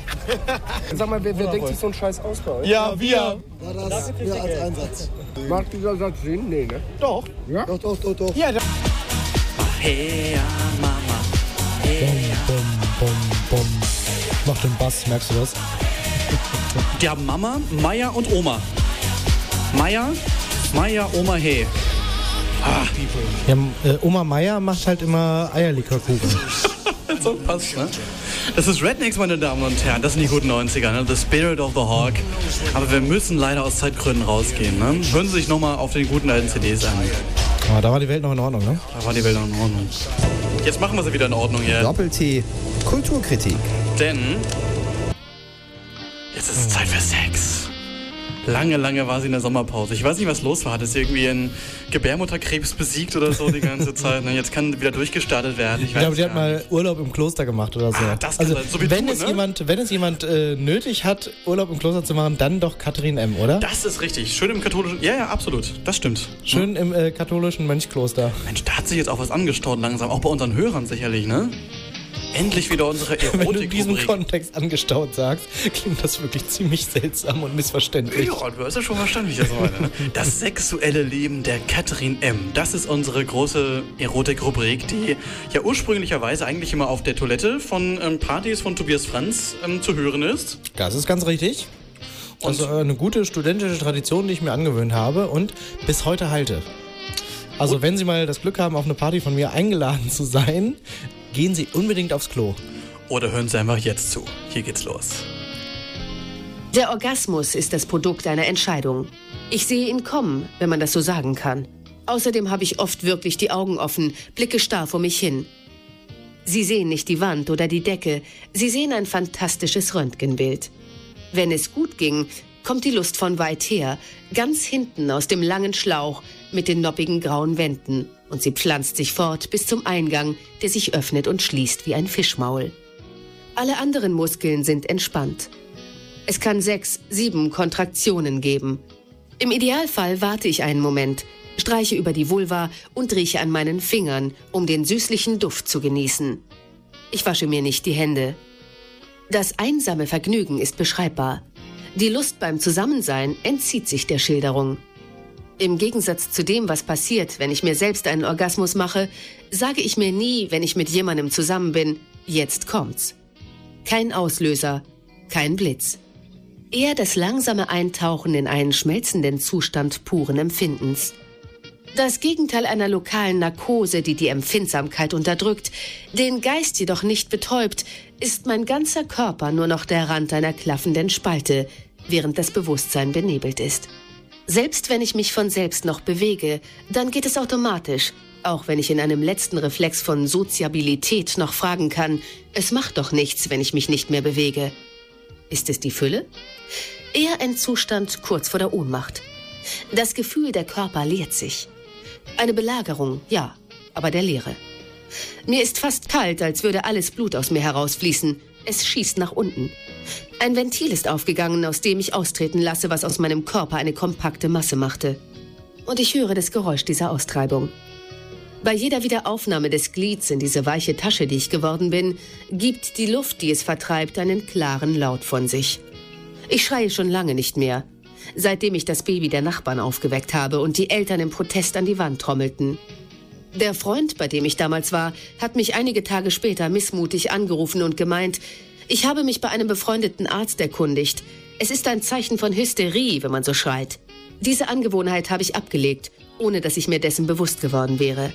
S25: Sag mal, wer, wer denkt sich so einen Scheiß aus bei euch?
S2: Ja, wir.
S26: War das wir als Einsatz?
S25: Macht dieser Satz Sinn? Nee, ne?
S2: Doch.
S25: Ja?
S26: Doch, doch, doch, doch.
S2: Ja,
S12: Hey, Mama.
S28: Bum, bum, bum. Mach den Bass, merkst du das?
S3: Die haben Mama, Maya und Oma. Maya, Maya, Oma, hey. Ah,
S2: Ja, äh, Oma Meier macht halt immer Eierlikörkuchen.
S3: so passt, ne? Das ist Rednecks, meine Damen und Herren. Das sind die guten 90er, ne? The Spirit of the Hawk. Aber wir müssen leider aus Zeitgründen rausgehen, ne? Hören Sie sich nochmal auf den guten alten CDs an.
S2: Aber da war die Welt noch in Ordnung, ne?
S3: Da war die Welt noch in Ordnung. Jetzt machen wir sie wieder in Ordnung, ja.
S1: Doppel-T Kulturkritik.
S3: Denn jetzt ist es Zeit für Sex. Lange, lange war sie in der Sommerpause. Ich weiß nicht, was los war. Hat es irgendwie einen Gebärmutterkrebs besiegt oder so die ganze Zeit? Na, Jetzt kann wieder durchgestartet werden. Ich
S2: Ich glaube, die hat mal Urlaub im Kloster gemacht oder so.
S3: Ah, das
S2: also.
S3: So
S2: wenn,
S3: du,
S2: es
S3: ne?
S2: jemand, wenn es jemand äh, nötig hat, Urlaub im Kloster zu machen, dann doch Katharin M., oder?
S3: Das ist richtig. Schön im katholischen. Ja, ja, absolut. Das stimmt.
S2: Schön im äh, katholischen Mönchkloster.
S3: Mensch, da hat sich jetzt auch was angestaut langsam. Auch bei unseren Hörern sicherlich, ne? Endlich wieder unsere
S2: Wenn du in diesem. Kontext angestaut sagst, klingt das wirklich ziemlich seltsam und missverständlich.
S3: Ja, du hast ja schon verstanden, wie ich das meine. Ne? Das sexuelle Leben der Katharin M. Das ist unsere große Erotik-Rubrik, die ja ursprünglicherweise eigentlich immer auf der Toilette von ähm, Partys von Tobias Franz ähm, zu hören ist.
S2: Das ist ganz richtig. Also äh, eine gute studentische Tradition, die ich mir angewöhnt habe und bis heute halte. Also wenn Sie mal das Glück haben, auf eine Party von mir eingeladen zu sein, gehen Sie unbedingt aufs Klo.
S3: Oder hören Sie einfach jetzt zu. Hier geht's los.
S29: Der Orgasmus ist das Produkt einer Entscheidung. Ich sehe ihn kommen, wenn man das so sagen kann. Außerdem habe ich oft wirklich die Augen offen, blicke starr vor mich hin. Sie sehen nicht die Wand oder die Decke, sie sehen ein fantastisches Röntgenbild. Wenn es gut ging, kommt die Lust von weit her, ganz hinten aus dem langen Schlauch mit den noppigen grauen Wänden und sie pflanzt sich fort bis zum Eingang, der sich öffnet und schließt wie ein Fischmaul. Alle anderen Muskeln sind entspannt. Es kann sechs, sieben Kontraktionen geben. Im Idealfall warte ich einen Moment, streiche über die Vulva und rieche an meinen Fingern, um den süßlichen Duft zu genießen. Ich wasche mir nicht die Hände. Das einsame Vergnügen ist beschreibbar. Die Lust beim Zusammensein entzieht sich der Schilderung. Im Gegensatz zu dem, was passiert, wenn ich mir selbst einen Orgasmus mache, sage ich mir nie, wenn ich mit jemandem zusammen bin, jetzt kommt's. Kein Auslöser, kein Blitz. Eher das langsame Eintauchen in einen schmelzenden Zustand puren Empfindens. Das Gegenteil einer lokalen Narkose, die die Empfindsamkeit unterdrückt, den Geist jedoch nicht betäubt, ist mein ganzer Körper nur noch der Rand einer klaffenden Spalte, während das Bewusstsein benebelt ist. Selbst wenn ich mich von selbst noch bewege, dann geht es automatisch, auch wenn ich in einem letzten Reflex von Soziabilität noch fragen kann, es macht doch nichts, wenn ich mich nicht mehr bewege. Ist es die Fülle? Eher ein Zustand kurz vor der Ohnmacht. Das Gefühl, der Körper leert sich. Eine Belagerung, ja, aber der Leere. Mir ist fast kalt, als würde alles Blut aus mir herausfließen. Es schießt nach unten. Ein Ventil ist aufgegangen, aus dem ich austreten lasse, was aus meinem Körper eine kompakte Masse machte. Und ich höre das Geräusch dieser Austreibung. Bei jeder Wiederaufnahme des Glieds in diese weiche Tasche, die ich geworden bin, gibt die Luft, die es vertreibt, einen klaren Laut von sich. Ich schreie schon lange nicht mehr, seitdem ich das Baby der Nachbarn aufgeweckt habe und die Eltern im Protest an die Wand trommelten. Der Freund, bei dem ich damals war, hat mich einige Tage später missmutig angerufen und gemeint, ich habe mich bei einem befreundeten Arzt erkundigt. Es ist ein Zeichen von Hysterie, wenn man so schreit. Diese Angewohnheit habe ich abgelegt, ohne dass ich mir dessen bewusst geworden wäre.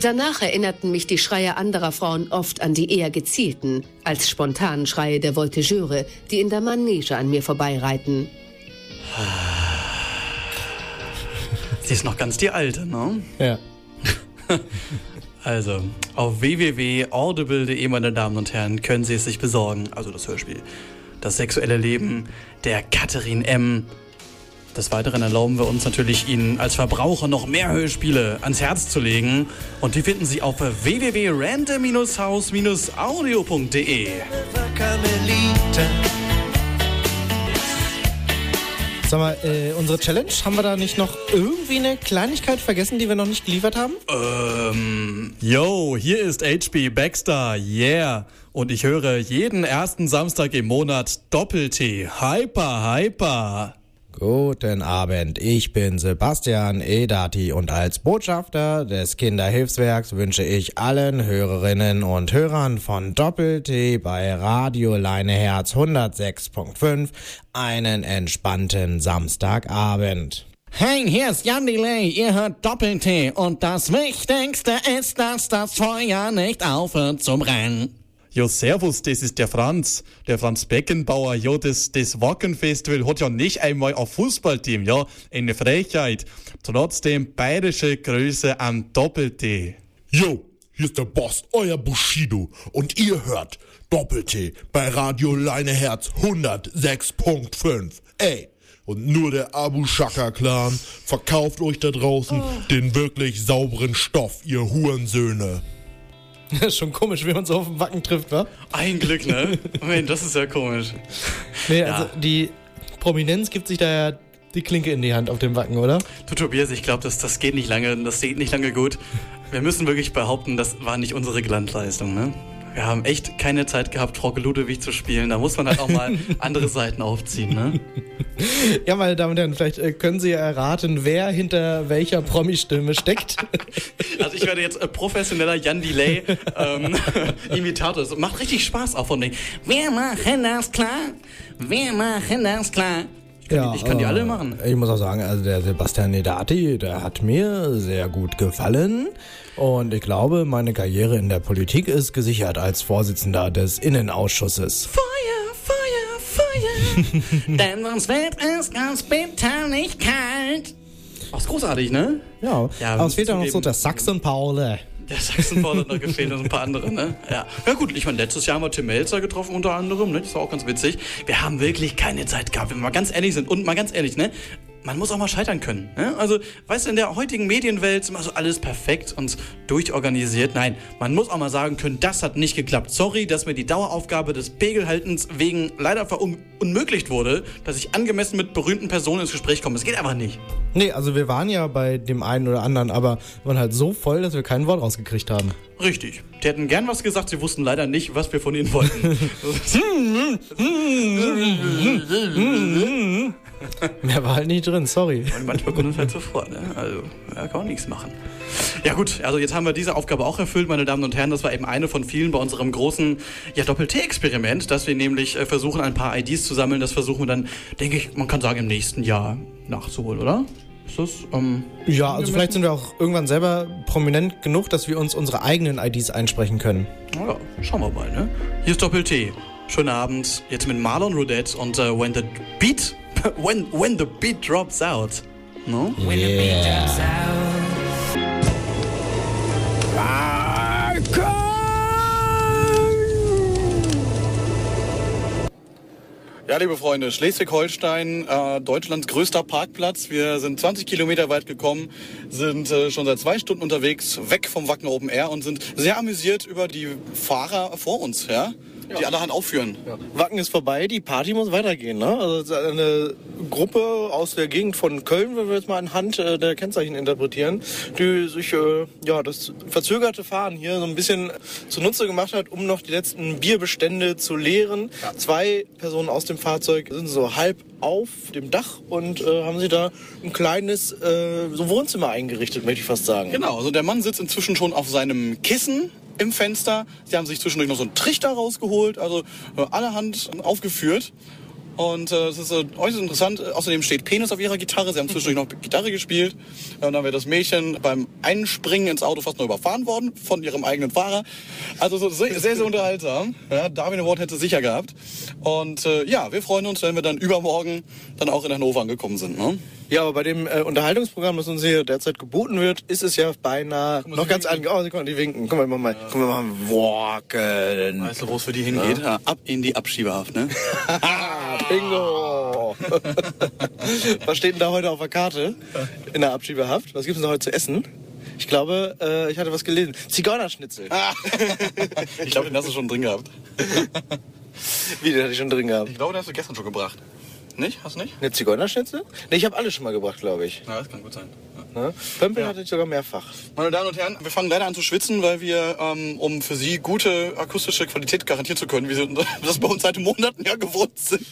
S29: Danach erinnerten mich die Schreie anderer Frauen oft an die eher gezielten, als spontanen Schreie der Voltigeure, die in der Manege an mir vorbeireiten.
S3: Sie ist noch ganz die alte, ne?
S2: Ja.
S3: Also, auf www.audible.de, meine Damen und Herren, können Sie es sich besorgen. Also das Hörspiel. Das sexuelle Leben der Katharin M. Des Weiteren erlauben wir uns natürlich, Ihnen als Verbraucher noch mehr Hörspiele ans Herz zu legen. Und die finden Sie auf www.random-haus-audio.de.
S2: Sag mal, äh, unsere Challenge, haben wir da nicht noch irgendwie eine Kleinigkeit vergessen, die wir noch nicht geliefert haben?
S3: Ähm, yo, hier ist HB Baxter, yeah. Und ich höre jeden ersten Samstag im Monat Doppel-T. Hyper, hyper.
S2: Guten Abend, ich bin Sebastian Edati und als Botschafter des Kinderhilfswerks wünsche ich allen Hörerinnen und Hörern von Doppel-T bei Radio Leineherz 106.5 einen entspannten Samstagabend.
S30: Hey, hier ist Jan Delay, ihr hört Doppel-T und das Wichtigste ist, dass das Feuer nicht aufhört zum Brennen.
S31: Jo, servus, das ist der Franz, der Franz Beckenbauer. Jo, das, das Wacken-Festival hat ja nicht einmal ein Fußballteam, ja, eine Frechheit. Trotzdem bayerische Größe am Doppel-T.
S14: Jo,
S32: hier ist der Boss, euer Bushido. Und ihr hört Doppel-T bei Radio Leineherz 106.5. Ey, und nur der Abu Shaka Clan verkauft euch da draußen den wirklich sauberen Stoff, ihr Hurensöhne.
S2: Das ist schon komisch, wie man so auf dem Wacken trifft, wa?
S3: Ein Glück, ne? Moment, das ist ja komisch.
S2: Nee,
S3: Ja.
S2: also die Prominenz gibt sich da ja die Klinke in die Hand auf dem Wacken, oder?
S3: Du Tobias, ich glaube, das, das geht nicht lange, das geht nicht lange gut. Wir müssen wirklich behaupten, das war nicht unsere Glanzleistung, ne? Wir haben echt keine Zeit gehabt, Frau Ludewig zu spielen. Da muss man halt auch mal andere Seiten aufziehen, ne?
S2: Ja, meine Damen und Herren, vielleicht äh, können Sie ja erraten, wer hinter welcher Promi-Stimme steckt.
S3: Also ich werde jetzt äh, professioneller Jan Delay ähm, Imitator. Das macht richtig Spaß auch von denen. Wir machen das klar. Wir machen das klar. Ich kann, die, ich kann die alle
S2: äh,
S3: machen.
S2: Ich muss auch sagen, also der Sebastian Nedati, der hat mir sehr gut gefallen. Und ich glaube, meine Karriere in der Politik ist gesichert als Vorsitzender des Innenausschusses.
S17: Feuer, Feuer, Feuer. Denn sonst wird es ganz bitterlich kalt.
S3: Ach, ist großartig, ne?
S2: Ja,
S3: Ja,
S2: aber es fehlt ja noch so der Sachsen-Paule.
S3: Der noch gefehlt und ein paar andere, ne? Ja. ja gut, ich meine, letztes Jahr haben wir Tim Melzer getroffen unter anderem, ne? Das war auch ganz witzig. Wir haben wirklich keine Zeit gehabt, wenn wir mal ganz ehrlich sind. Und mal ganz ehrlich, ne? Man muss auch mal scheitern können. Ne? Also, weißt du, in der heutigen Medienwelt ist immer so alles perfekt und durchorganisiert. Nein, man muss auch mal sagen können, das hat nicht geklappt. Sorry, dass mir die Daueraufgabe des Pegelhaltens wegen leider verunmöglicht wurde, dass ich angemessen mit berühmten Personen ins Gespräch komme. Das geht einfach nicht.
S2: Nee, also wir waren ja bei dem einen oder anderen, aber wir waren halt so voll, dass wir kein Wort rausgekriegt haben.
S3: Richtig. Die hätten gern was gesagt, sie wussten leider nicht, was wir von ihnen wollten.
S2: Mehr war halt nicht drin, sorry.
S3: Und manchmal kommt es halt so vor, ne? Also, ja, kann man nichts machen. Ja gut, also jetzt haben wir diese Aufgabe auch erfüllt, meine Damen und Herren. Das war eben eine von vielen bei unserem großen ja, Doppel-T-Experiment, dass wir nämlich äh, versuchen, ein paar IDs zu sammeln. Das versuchen wir dann, denke ich, man kann sagen, im nächsten Jahr nachzuholen, oder? Ist das, ähm,
S2: Ja, also vielleicht sind wir auch irgendwann selber prominent genug, dass wir uns unsere eigenen IDs einsprechen können.
S3: Ja, schauen wir mal, ne? Hier ist Doppel-T. Schönen Abend. Jetzt mit Marlon Rodette und äh, When the Beat... When, when the Beat Drops Out. No?
S17: When the beat drops
S12: Ja, liebe Freunde, Schleswig-Holstein, äh, Deutschlands größter Parkplatz. Wir sind 20 Kilometer weit gekommen, sind äh, schon seit zwei Stunden unterwegs, weg vom Wacken Open Air und sind sehr amüsiert über die Fahrer vor uns, ja, die allerhand aufführen.
S33: Wacken ist vorbei, die Party muss weitergehen. Ne? Also eine Gruppe aus der Gegend von Köln, wenn wir jetzt mal anhand äh, der Kennzeichen interpretieren, die sich äh, ja das verzögerte Fahren hier so ein bisschen zunutze gemacht hat, um noch die letzten Bierbestände zu leeren. Zwei Personen aus dem Fahrzeug sind so halb auf dem Dach und äh, haben sie da ein kleines äh, so Wohnzimmer eingerichtet, möchte ich fast sagen.
S12: Genau, also der Mann sitzt inzwischen schon auf seinem Kissen im Fenster. Sie haben sich zwischendurch noch so einen Trichter rausgeholt, also äh, allerhand aufgeführt. Und äh, es ist äh, äußerst interessant. Äh, Außerdem steht Penis auf ihrer Gitarre. Sie haben zwischendurch noch Gitarre gespielt. Äh, Und dann wäre das Mädchen beim Einspringen ins Auto fast noch überfahren worden von ihrem eigenen Fahrer. Also so sehr, sehr, sehr unterhaltsam. Ja, Darwin Award hätte sicher gehabt. Und äh, ja, wir freuen uns, wenn wir dann übermorgen dann auch in Hannover angekommen sind. Ne?
S33: Ja, aber bei dem äh, Unterhaltungsprogramm, das uns hier derzeit geboten wird, ist es ja beinahe noch ganz anders. Oh, sie konnten die winken. Guck mal, mal, mal, guck mal, mal walken.
S12: Weißt du, wo es für die hingeht? Ja. Ab in die Abschiebehaft, ne?
S33: Bingo! Was steht denn da heute auf der Karte? In der Abschiebehaft? Was gibt's denn da heute zu essen? Ich glaube, äh, ich hatte was gelesen. Zigeunerschnitzel.
S12: ich glaube, den hast du schon drin gehabt.
S33: Wie, den hatte ich schon drin gehabt?
S12: Ich glaube, den hast du gestern schon gebracht. Nicht? Hast du nicht?
S33: Eine Zigeunerschnitzel? Ne, ich habe alle schon mal gebracht, glaube ich.
S12: Ja, das kann gut sein.
S33: Ne? Pömpel hatte ich sogar mehrfach.
S12: Meine Damen und Herren, wir fangen leider an zu schwitzen, weil wir, ähm, um für Sie gute akustische Qualität garantieren zu können, wie Sie das bei uns seit Monaten ja gewohnt sind,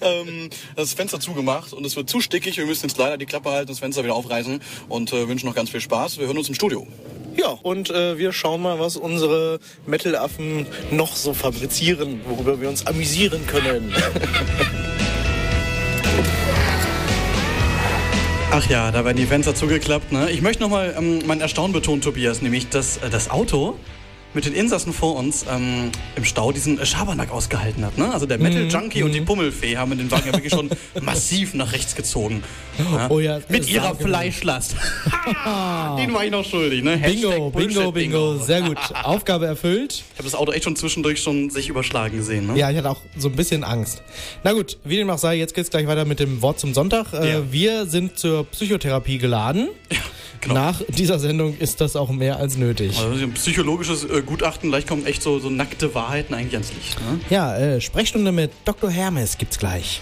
S12: ähm, das Fenster zugemacht und es wird zu stickig. Wir müssen jetzt leider die Klappe halten, das Fenster wieder aufreißen und äh, wünschen noch ganz viel Spaß. Wir hören uns im Studio.
S33: Ja, und äh, wir schauen mal, was unsere Metal-Affen noch so fabrizieren, worüber wir uns amüsieren können.
S3: Ach ja, da werden die Fenster zugeklappt. Ne? Ich möchte nochmal ähm, mein Erstaunen betonen, Tobias, nämlich dass äh, das Auto mit den Insassen vor uns ähm, im Stau diesen äh, Schabernack ausgehalten hat. Ne? Also der Metal
S2: Mhm,
S3: Junkie und
S2: mhm.
S3: die Pummelfee haben den Wagen ja wirklich schon massiv nach rechts gezogen.
S2: Oh ja,
S3: mit
S2: das
S3: ihrer. Fleischlast. Den war ich noch schuldig. Ne?
S2: Bingo, Bingo,
S3: Bullshit
S2: Bingo. Sehr gut. Aufgabe erfüllt.
S3: Ich habe das Auto echt schon zwischendurch schon sich überschlagen gesehen. Ne?
S2: Ja, ich hatte auch so ein bisschen Angst. Na gut, wie dem auch sei, jetzt geht's gleich weiter mit dem Wort zum Sonntag. Äh,
S3: Ja.
S2: Wir sind zur Psychotherapie geladen.
S3: Genau.
S2: Nach dieser Sendung ist das auch mehr als nötig.
S3: Also ein psychologisches äh, Gutachten, gleich kommen echt so, so nackte Wahrheiten eigentlich ans Licht. Ne?
S2: Ja, äh, Sprechstunde mit Dr. Hermes gibt's gleich.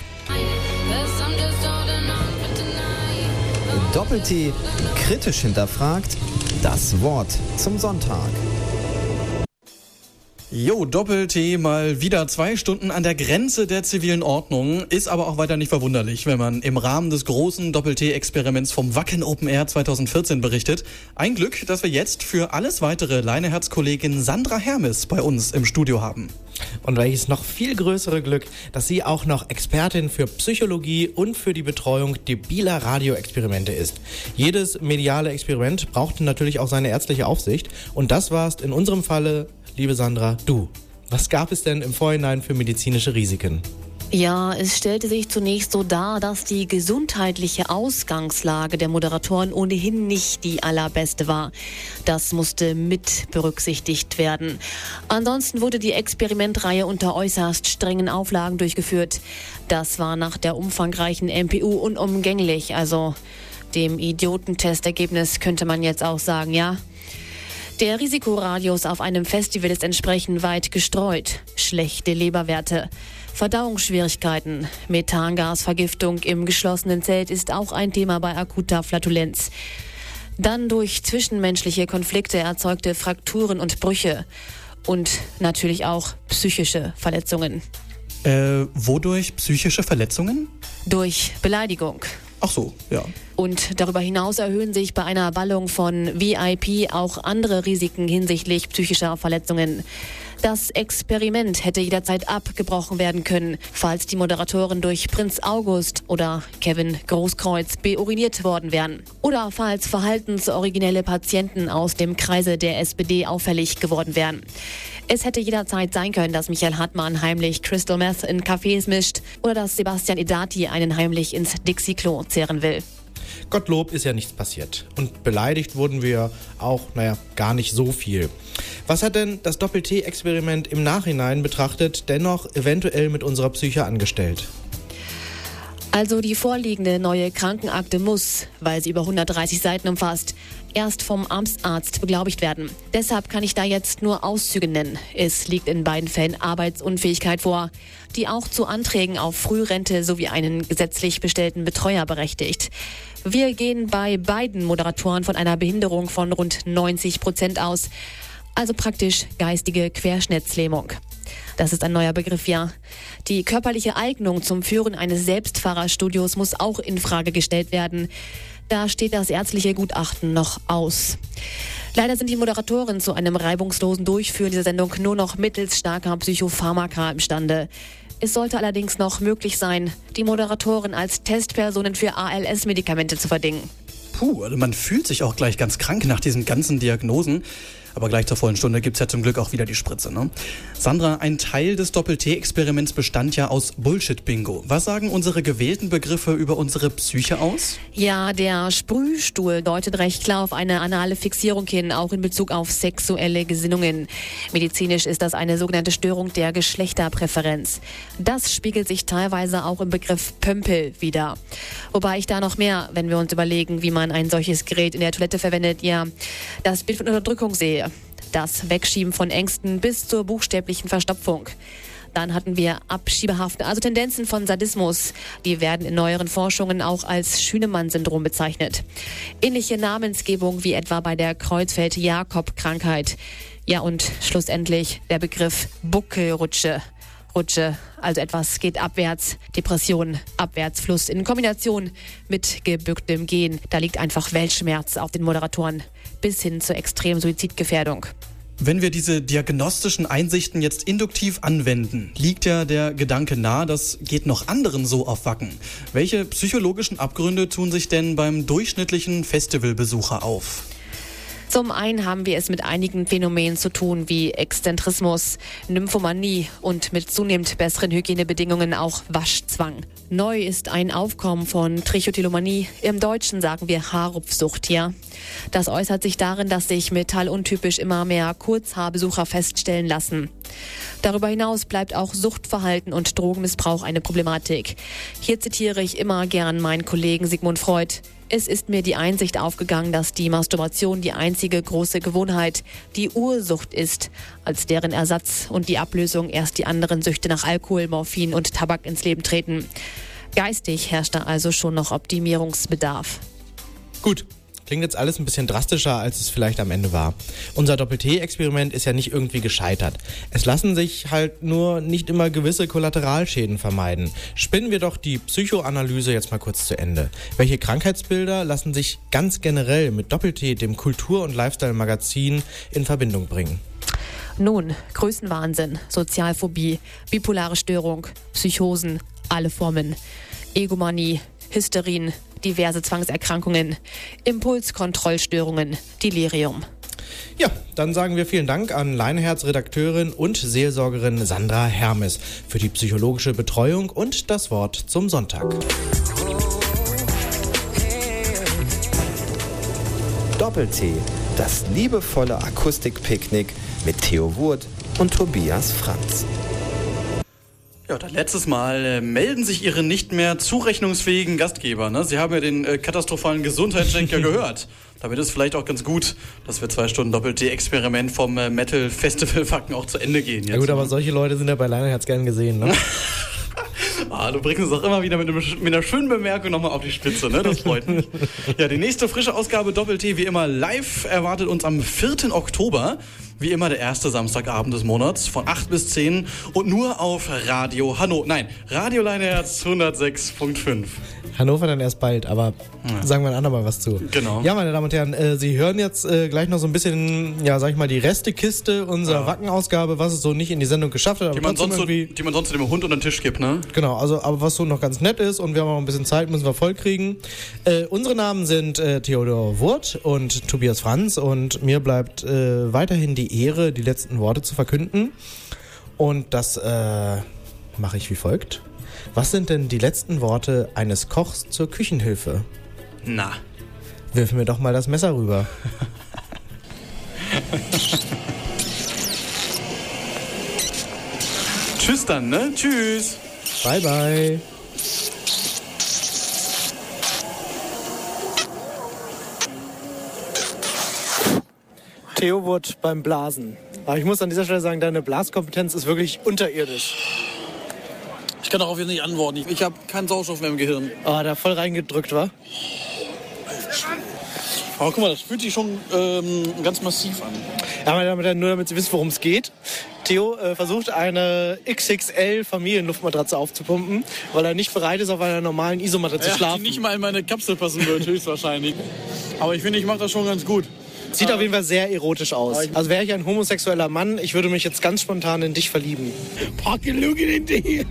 S1: Doppel-T kritisch hinterfragt. Das Wort zum Sonntag.
S12: Jo, Doppel-T mal wieder zwei Stunden an der Grenze der zivilen Ordnung. Ist aber auch weiter nicht verwunderlich, wenn man im Rahmen des großen Doppel-T-Experiments vom Wacken Open Air 2014 berichtet. Ein Glück, dass wir jetzt für alles weitere Leineherz-Kollegin Sandra Hermes bei uns im Studio haben.
S2: Und welches noch viel größere Glück, dass sie auch noch Expertin für Psychologie und für die Betreuung debiler Radioexperimente ist. Jedes mediale Experiment braucht natürlich auch seine ärztliche Aufsicht. Und das warst in unserem Falle, liebe Sandra, du. Was gab es denn im Vorhinein für medizinische Risiken?
S34: Ja, es stellte sich zunächst so dar, dass die gesundheitliche Ausgangslage der Moderatoren ohnehin nicht die allerbeste war. Das musste mit berücksichtigt werden. Ansonsten wurde die Experimentreihe unter äußerst strengen Auflagen durchgeführt. Das war nach der umfangreichen MPU unumgänglich. Also dem Idiotentestergebnis könnte man jetzt auch sagen, ja. Der Risikoradius auf einem Festival ist entsprechend weit gestreut. Schlechte Leberwerte. Verdauungsschwierigkeiten, Methangasvergiftung im geschlossenen Zelt ist auch ein Thema bei akuter Flatulenz. Dann durch zwischenmenschliche Konflikte erzeugte Frakturen und Brüche und natürlich auch psychische Verletzungen.
S12: Äh, wodurch psychische Verletzungen?
S34: Durch Beleidigung.
S12: Ach so, ja.
S34: Und darüber hinaus erhöhen sich bei einer Ballung von VIP auch andere Risiken hinsichtlich psychischer Verletzungen. Das Experiment hätte jederzeit abgebrochen werden können, falls die Moderatoren durch Prinz August oder Kevin Großkreuz beuriniert worden wären. Oder falls verhaltensoriginelle Patienten aus dem Kreise der SPD auffällig geworden wären. Es hätte jederzeit sein können, dass Michael Hartmann heimlich Crystal Meth in Cafés mischt oder dass Sebastian Edati einen heimlich ins Dixie-Klo zehren will.
S2: Gottlob ist ja nichts passiert. Und beleidigt wurden wir auch, naja, gar nicht so viel. Was hat denn das Doppel-T-Experiment im Nachhinein betrachtet dennoch eventuell mit unserer Psyche angestellt?
S34: Also die vorliegende neue Krankenakte muss, weil sie über 130 Seiten umfasst, erst vom Amtsarzt beglaubigt werden. Deshalb kann ich da jetzt nur Auszüge nennen. Es liegt in beiden Fällen Arbeitsunfähigkeit vor, die auch zu Anträgen auf Frührente sowie einen gesetzlich bestellten Betreuer berechtigt. Wir gehen bei beiden Moderatoren von einer Behinderung von rund 90 Prozent aus, also praktisch geistige Querschnittslähmung. Das ist ein neuer Begriff, ja. Die körperliche Eignung zum Führen eines Selbstfahrerstudios muss auch in Frage gestellt werden. Da steht das ärztliche Gutachten noch aus. Leider sind die Moderatoren zu einem reibungslosen Durchführen dieser Sendung nur noch mittels starker Psychopharmaka imstande. Es sollte allerdings noch möglich sein, die Moderatoren als Testpersonen für ALS-Medikamente zu verdingen.
S12: Puh, also man fühlt sich auch gleich ganz krank nach diesen ganzen Diagnosen. Aber gleich zur vollen Stunde gibt's ja zum Glück auch wieder die Spritze. Ne? Sandra, ein Teil des Doppel-T-Experiments bestand ja aus Bullshit-Bingo. Was sagen unsere gewählten Begriffe über unsere Psyche aus?
S34: Ja, der Sprühstuhl deutet recht klar auf eine anale Fixierung hin, auch in Bezug auf sexuelle Gesinnungen. Medizinisch ist das eine sogenannte Störung der Geschlechterpräferenz. Das spiegelt sich teilweise auch im Begriff Pömpel wieder. Wobei ich da noch mehr, wenn wir uns überlegen, wie man ein solches Gerät in der Toilette verwendet, ja, das Bild von Unterdrückung sehe. Das Wegschieben von Ängsten bis zur buchstäblichen Verstopfung. Dann hatten wir Abschiebehafte, also Tendenzen von Sadismus. Die werden in neueren Forschungen auch als Schünemann-Syndrom bezeichnet. Ähnliche Namensgebung wie etwa bei der Kreuzfeld-Jakob-Krankheit. Ja, und schlussendlich der Begriff Buckelrutsche. Rutsche, also etwas geht abwärts, Depression, Abwärtsfluss in Kombination mit gebücktem Gehen. Da liegt einfach Weltschmerz auf den Moderatoren bis hin zur extremen Suizidgefährdung.
S12: Wenn wir diese diagnostischen Einsichten jetzt induktiv anwenden, liegt ja der Gedanke nahe, das geht noch anderen so auf Wacken. Welche psychologischen Abgründe tun sich denn beim durchschnittlichen Festivalbesucher auf?
S34: Zum einen haben wir es mit einigen Phänomenen zu tun, wie Exzentrismus, Nymphomanie und mit zunehmend besseren Hygienebedingungen auch Waschzwang. Neu ist ein Aufkommen von Trichotillomanie. Im Deutschen sagen wir Haarrupfsucht hier. Das äußert sich darin, dass sich metalluntypisch immer mehr Kurzhaarbesucher feststellen lassen. Darüber hinaus bleibt auch Suchtverhalten und Drogenmissbrauch eine Problematik. Hier zitiere ich immer gern meinen Kollegen Sigmund Freud. Es ist mir die Einsicht aufgegangen, dass die Masturbation die einzige große Gewohnheit, die Ursucht ist, als deren Ersatz und die Ablösung erst die anderen Süchte nach Alkohol, Morphin und Tabak ins Leben treten. Geistig herrscht da also schon noch Optimierungsbedarf.
S2: Gut. Klingt jetzt alles ein bisschen drastischer, als es vielleicht am Ende war. Unser Doppel-T-Experiment ist ja nicht irgendwie gescheitert. Es lassen sich halt nur nicht immer gewisse Kollateralschäden vermeiden. Spinnen wir doch die Psychoanalyse jetzt mal kurz zu Ende. Welche Krankheitsbilder lassen sich ganz generell mit Doppel-T, dem Kultur- und Lifestyle-Magazin, in Verbindung bringen?
S34: Nun, Größenwahnsinn, Sozialphobie, bipolare Störung, Psychosen, alle Formen, Egomanie, Hysterien, diverse Zwangserkrankungen, Impulskontrollstörungen, Delirium.
S2: Ja, dann sagen wir vielen Dank an Leineherz-Redakteurin und Seelsorgerin Sandra Hermes für die psychologische Betreuung und das Wort zum Sonntag.
S1: Doppel-T, das liebevolle Akustikpicknick mit Theo Wurt und Tobias Franz.
S3: Ja, dann letztes Mal äh, melden sich Ihre nicht mehr zurechnungsfähigen Gastgeber. Ne? Sie haben ja den äh, katastrophalen Gesundheitscheck ja gehört. Damit ist vielleicht auch ganz gut, dass wir zwei Stunden Doppel-T-Experiment vom äh, Metal Festival Facken auch zu Ende gehen. Jetzt,
S2: Ja gut, aber
S3: ne?
S2: solche Leute sind ja bei Leineherz gern gesehen, ne?
S3: Ah, du bringst es auch immer wieder mit, einem, mit einer schönen Bemerkung nochmal auf die Spitze, ne? Das freut mich. ja, die nächste frische Ausgabe Doppel-T, wie immer live, erwartet uns am 4. Oktober. Wie immer der erste Samstagabend des Monats von 8 bis 10 und nur auf Radio Hanno. Nein, Radio Leineherz 106.5.
S2: Hannover dann erst bald, aber sagen wir ein andermal was zu.
S3: Genau.
S2: Ja, meine Damen und Herren, äh, Sie hören jetzt äh, gleich noch so ein bisschen, ja, sag ich mal, die Restekiste unserer Wackenausgabe, was es so nicht in die Sendung geschafft hat.
S3: Die man, sonst so, die man sonst dem Hund unter den Tisch gibt, ne?
S2: genau, also, aber was so noch ganz nett ist und wir haben auch ein bisschen Zeit, müssen wir voll kriegen. Äh, unsere Namen sind äh, Theodor Wurt und Tobias Franz und mir bleibt äh, weiterhin die Ehre, die letzten Worte zu verkünden. Und das äh, mache ich wie folgt. Was sind denn die letzten Worte eines Kochs zur Küchenhilfe?
S3: Na.
S2: Wirf mir doch mal das Messer rüber.
S3: Tschüss dann, ne? Tschüss.
S2: Bye, bye.
S33: Theo Wood beim Blasen. Aber ich muss an dieser Stelle sagen, deine Blaskompetenz ist wirklich unterirdisch.
S12: Ich kann darauf jetzt nicht antworten. Ich, ich habe keinen Sauerstoff mehr im Gehirn.
S33: Oh, da voll reingedrückt, war.
S12: Aber guck mal, das fühlt sich schon ähm, ganz massiv an.
S33: Ja, meine Damen und Herren, nur damit Sie wissen, worum es geht. Theo äh, versucht eine XXL Familienluftmatratze aufzupumpen, weil er nicht bereit ist, auf einer normalen Isomatte zu
S12: Ja,
S33: schlafen.
S12: die nicht mal in meine Kapsel passen wird, höchstwahrscheinlich. Aber ich finde, ich mache das schon ganz gut.
S33: Sieht auf jeden Fall sehr erotisch aus. Also wäre ich ein homosexueller Mann, ich würde mich jetzt ganz spontan in dich verlieben.
S14: Pocket looking in the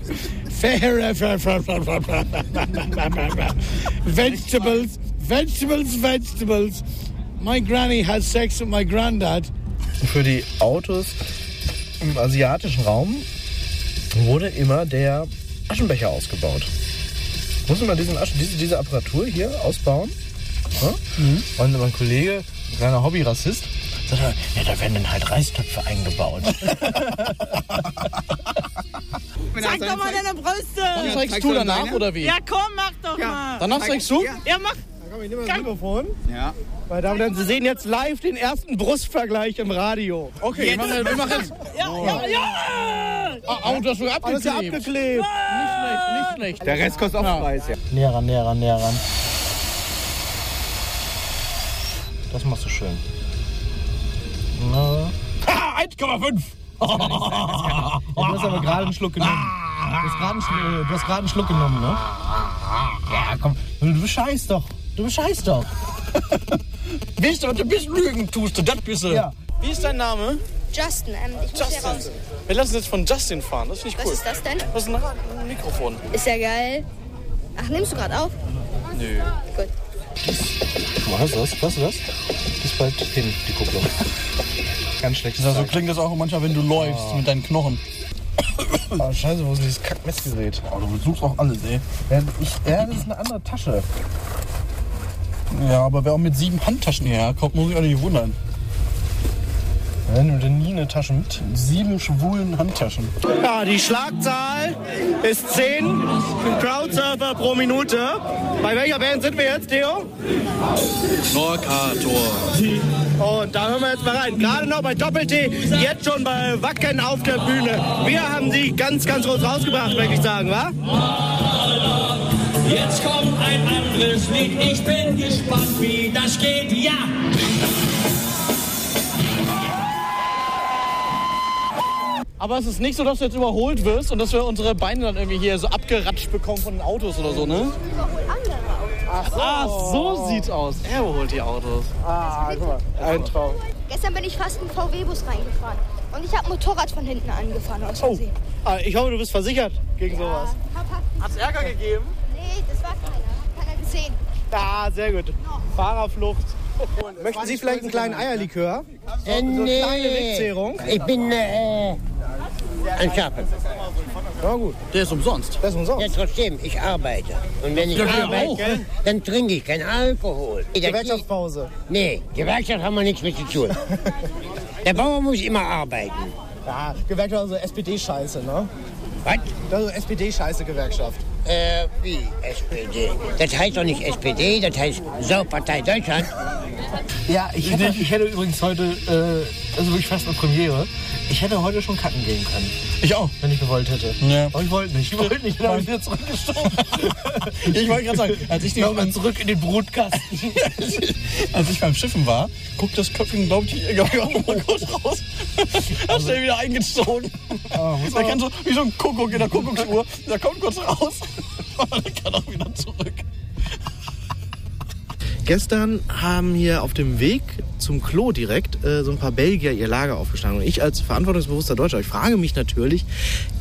S14: vegetables, vegetables, vegetables. My granny had sex with my granddad.
S2: Für die Autos im asiatischen Raum wurde immer der Aschenbecher ausgebaut. Muss man diesen Aschen, diese, diese Apparatur hier ausbauen? Ja? Und mein Kollege, kleiner Hobby-Rassist, sagt, er, ja, da werden dann halt Reistöpfe eingebaut.
S22: Zeig doch mal deine Brüste.
S12: Dann zeigst du danach, oder wie?
S22: Ja, komm, mach doch mal.
S12: Danach zeigst du?
S22: Ja, mach.
S33: Komm, ich nehme das Mikrofon. Ja. Meine Damen und Herren, Sie sehen jetzt live den ersten Brustvergleich im Radio.
S12: Okay, wir machen, wir machen jetzt.
S22: Ja, ja, ja.
S12: Oh, das wird
S33: Alles ja
S12: abgeklebt.
S33: abgeklebt.
S12: Nicht schlecht, nicht schlecht.
S33: Der Rest kostet auch Preis, ja.
S2: näher ran, näher ran, näher ran. Das machst du schön. Na.
S14: Ha, 1,5.
S2: Du hast aber gerade einen Schluck genommen. Du hast gerade einen, Schluck- du hast gerade einen Schluck genommen, ne? Ja, komm. Du bescheißt doch. Du bescheißt doch.
S12: Ihr, was du bist lügen tust, du, das bist du.
S2: Ja.
S33: Wie ist dein Name?
S35: Justin, ähm, ich muss hier raus.
S33: Wir lassen jetzt von Justin fahren, das finde ich
S35: Was
S33: cool.
S35: ist das denn?
S33: Das ist ein Mikrofon.
S35: Ist ja geil. Ach, nimmst du gerade auf?
S33: Nö.
S35: Gut.
S2: Was ist das? Was ist das? ist bald hin, die Kupplung. Ganz schlecht.
S3: So klingt das auch manchmal, wenn du läufst mit deinen Knochen.
S2: Oh, scheiße, wo ist dieses Kack-Messgerät?
S3: Oh, du suchst auch alles, ey.
S2: Ja, ich, ja, das ist eine andere Tasche.
S3: Ja, aber wer auch mit sieben Handtaschen hierher kommt, muss ich auch nicht wundern.
S2: Nimm dir nie eine Tasche mit.
S3: Sieben schwulen Handtaschen.
S2: Ja, die Schlagzahl ist 10 Crowdsurfer pro Minute. Bei welcher Band sind wir jetzt, Theo?
S36: Norcator.
S2: Und da hören wir jetzt mal rein. Gerade noch bei Doppel-T, jetzt schon bei Wacken auf der Bühne. Wir haben sie ganz, ganz groß rausgebracht, möchte ich sagen, wa?
S14: Jetzt kommt ein anderes Lied. Ich bin gespannt, wie das geht. Ja!
S3: Aber es ist nicht so, dass du jetzt überholt wirst und dass wir unsere Beine dann irgendwie hier so abgeratscht bekommen von den Autos oder so, ne?
S2: Ach so,
S3: Ah, so sieht's aus. Er überholt die Autos.
S2: Ah, guck mal, ein Traum.
S35: Gestern bin ich fast in einen VW-Bus reingefahren. Und ich habe Motorrad von hinten angefahren aus Versehen.
S2: Ah, ich hoffe, du bist versichert gegen sowas. Hat's Ärger gegeben?
S35: Nee, das war keiner. Hat keiner gesehen.
S2: Ah, sehr gut. Fahrerflucht. Möchten Sie vielleicht einen kleinen Eierlikör?
S27: Äh,
S2: So
S27: nee.
S2: eine kleine Wegzehrung?
S27: Ich bin äh, ein Schafe.
S2: Na gut.
S3: Der ist umsonst.
S2: Das ist umsonst.
S27: Ja, trotzdem, ich arbeite. Und wenn ich
S2: Ja, wir
S27: arbeite,
S2: auch.
S27: dann trinke ich keinen Alkohol.
S2: Gewerkschaftspause.
S27: Nee, Gewerkschaft haben wir nichts mit zu tun. Der Bauer muss immer arbeiten.
S2: Ja, Gewerkschaft, also SPD-Scheiße, ne?
S27: Was?
S2: Also SPD-Scheiße Gewerkschaft.
S27: Äh, wie SPD? Das heißt doch nicht SPD, das heißt Saupartei Deutschland.
S2: Ja, ich hätte, ich hätte übrigens heute, äh, also wirklich fast eine Premiere. Ich hätte heute schon kacken gehen können.
S3: Ich auch.
S2: Wenn ich gewollt hätte.
S3: Ja.
S2: Aber ich wollte nicht. Ich wollte nicht. Dann habe ich wieder zurückgeschoben.
S3: Ich wollte gerade sagen, als ich, die,
S2: Nochmal zurück in den Brutkasten.
S3: als ich beim Schiffen war, guckt das Köpfchen, glaube ich, glaub ich, auch mal kurz raus. Hat schnell wieder eingezogen. der kann so, wie so ein Kuckuck in der Kuckucksuhr, der kommt kurz raus, aber der kann auch wieder zurück.
S2: Gestern haben hier auf dem Weg zum Klo direkt äh, so ein paar Belgier ihr Lager aufgeschlagen. Und ich als verantwortungsbewusster Deutscher, ich frage mich natürlich,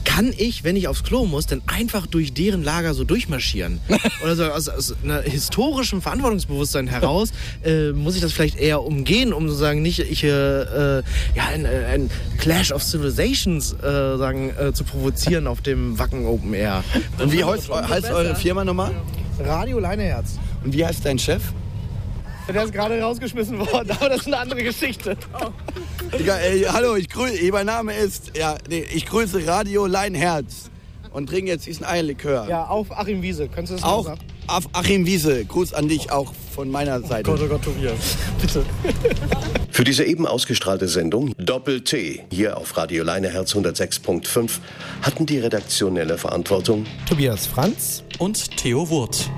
S2: kann ich, wenn ich aufs Klo muss, denn einfach durch deren Lager so durchmarschieren? Oder so aus, aus einer historischem Verantwortungsbewusstsein heraus äh, muss ich das vielleicht eher umgehen, um sozusagen nicht ich, äh, äh, ja, ein, äh, ein Clash of Civilizations äh, sagen, äh, zu provozieren auf dem Wacken Open Air.
S37: Und wie heißt, heißt eure Firma nochmal?
S2: Radio Leineherz.
S37: Und wie heißt dein Chef?
S2: Der ist gerade rausgeschmissen worden, aber das ist eine andere Geschichte.
S37: Digga, ey, hallo, ich grüße, mein Name ist, ja, nee, ich grüße Radio Leinherz und trinke jetzt diesen Eierlikör.
S2: Ja, auf Achim Wiese. Könntest du das
S37: Auch
S2: sagen?
S37: auf Achim Wiese, Gruß an dich auch von meiner Seite.
S2: Gott, oh Gott, Tobias. Bitte.
S19: Für diese eben ausgestrahlte Sendung Doppel-T hier auf Radio Leineherz 106.5 hatten die redaktionelle Verantwortung
S38: Tobias Franz
S3: und Theo Wurth.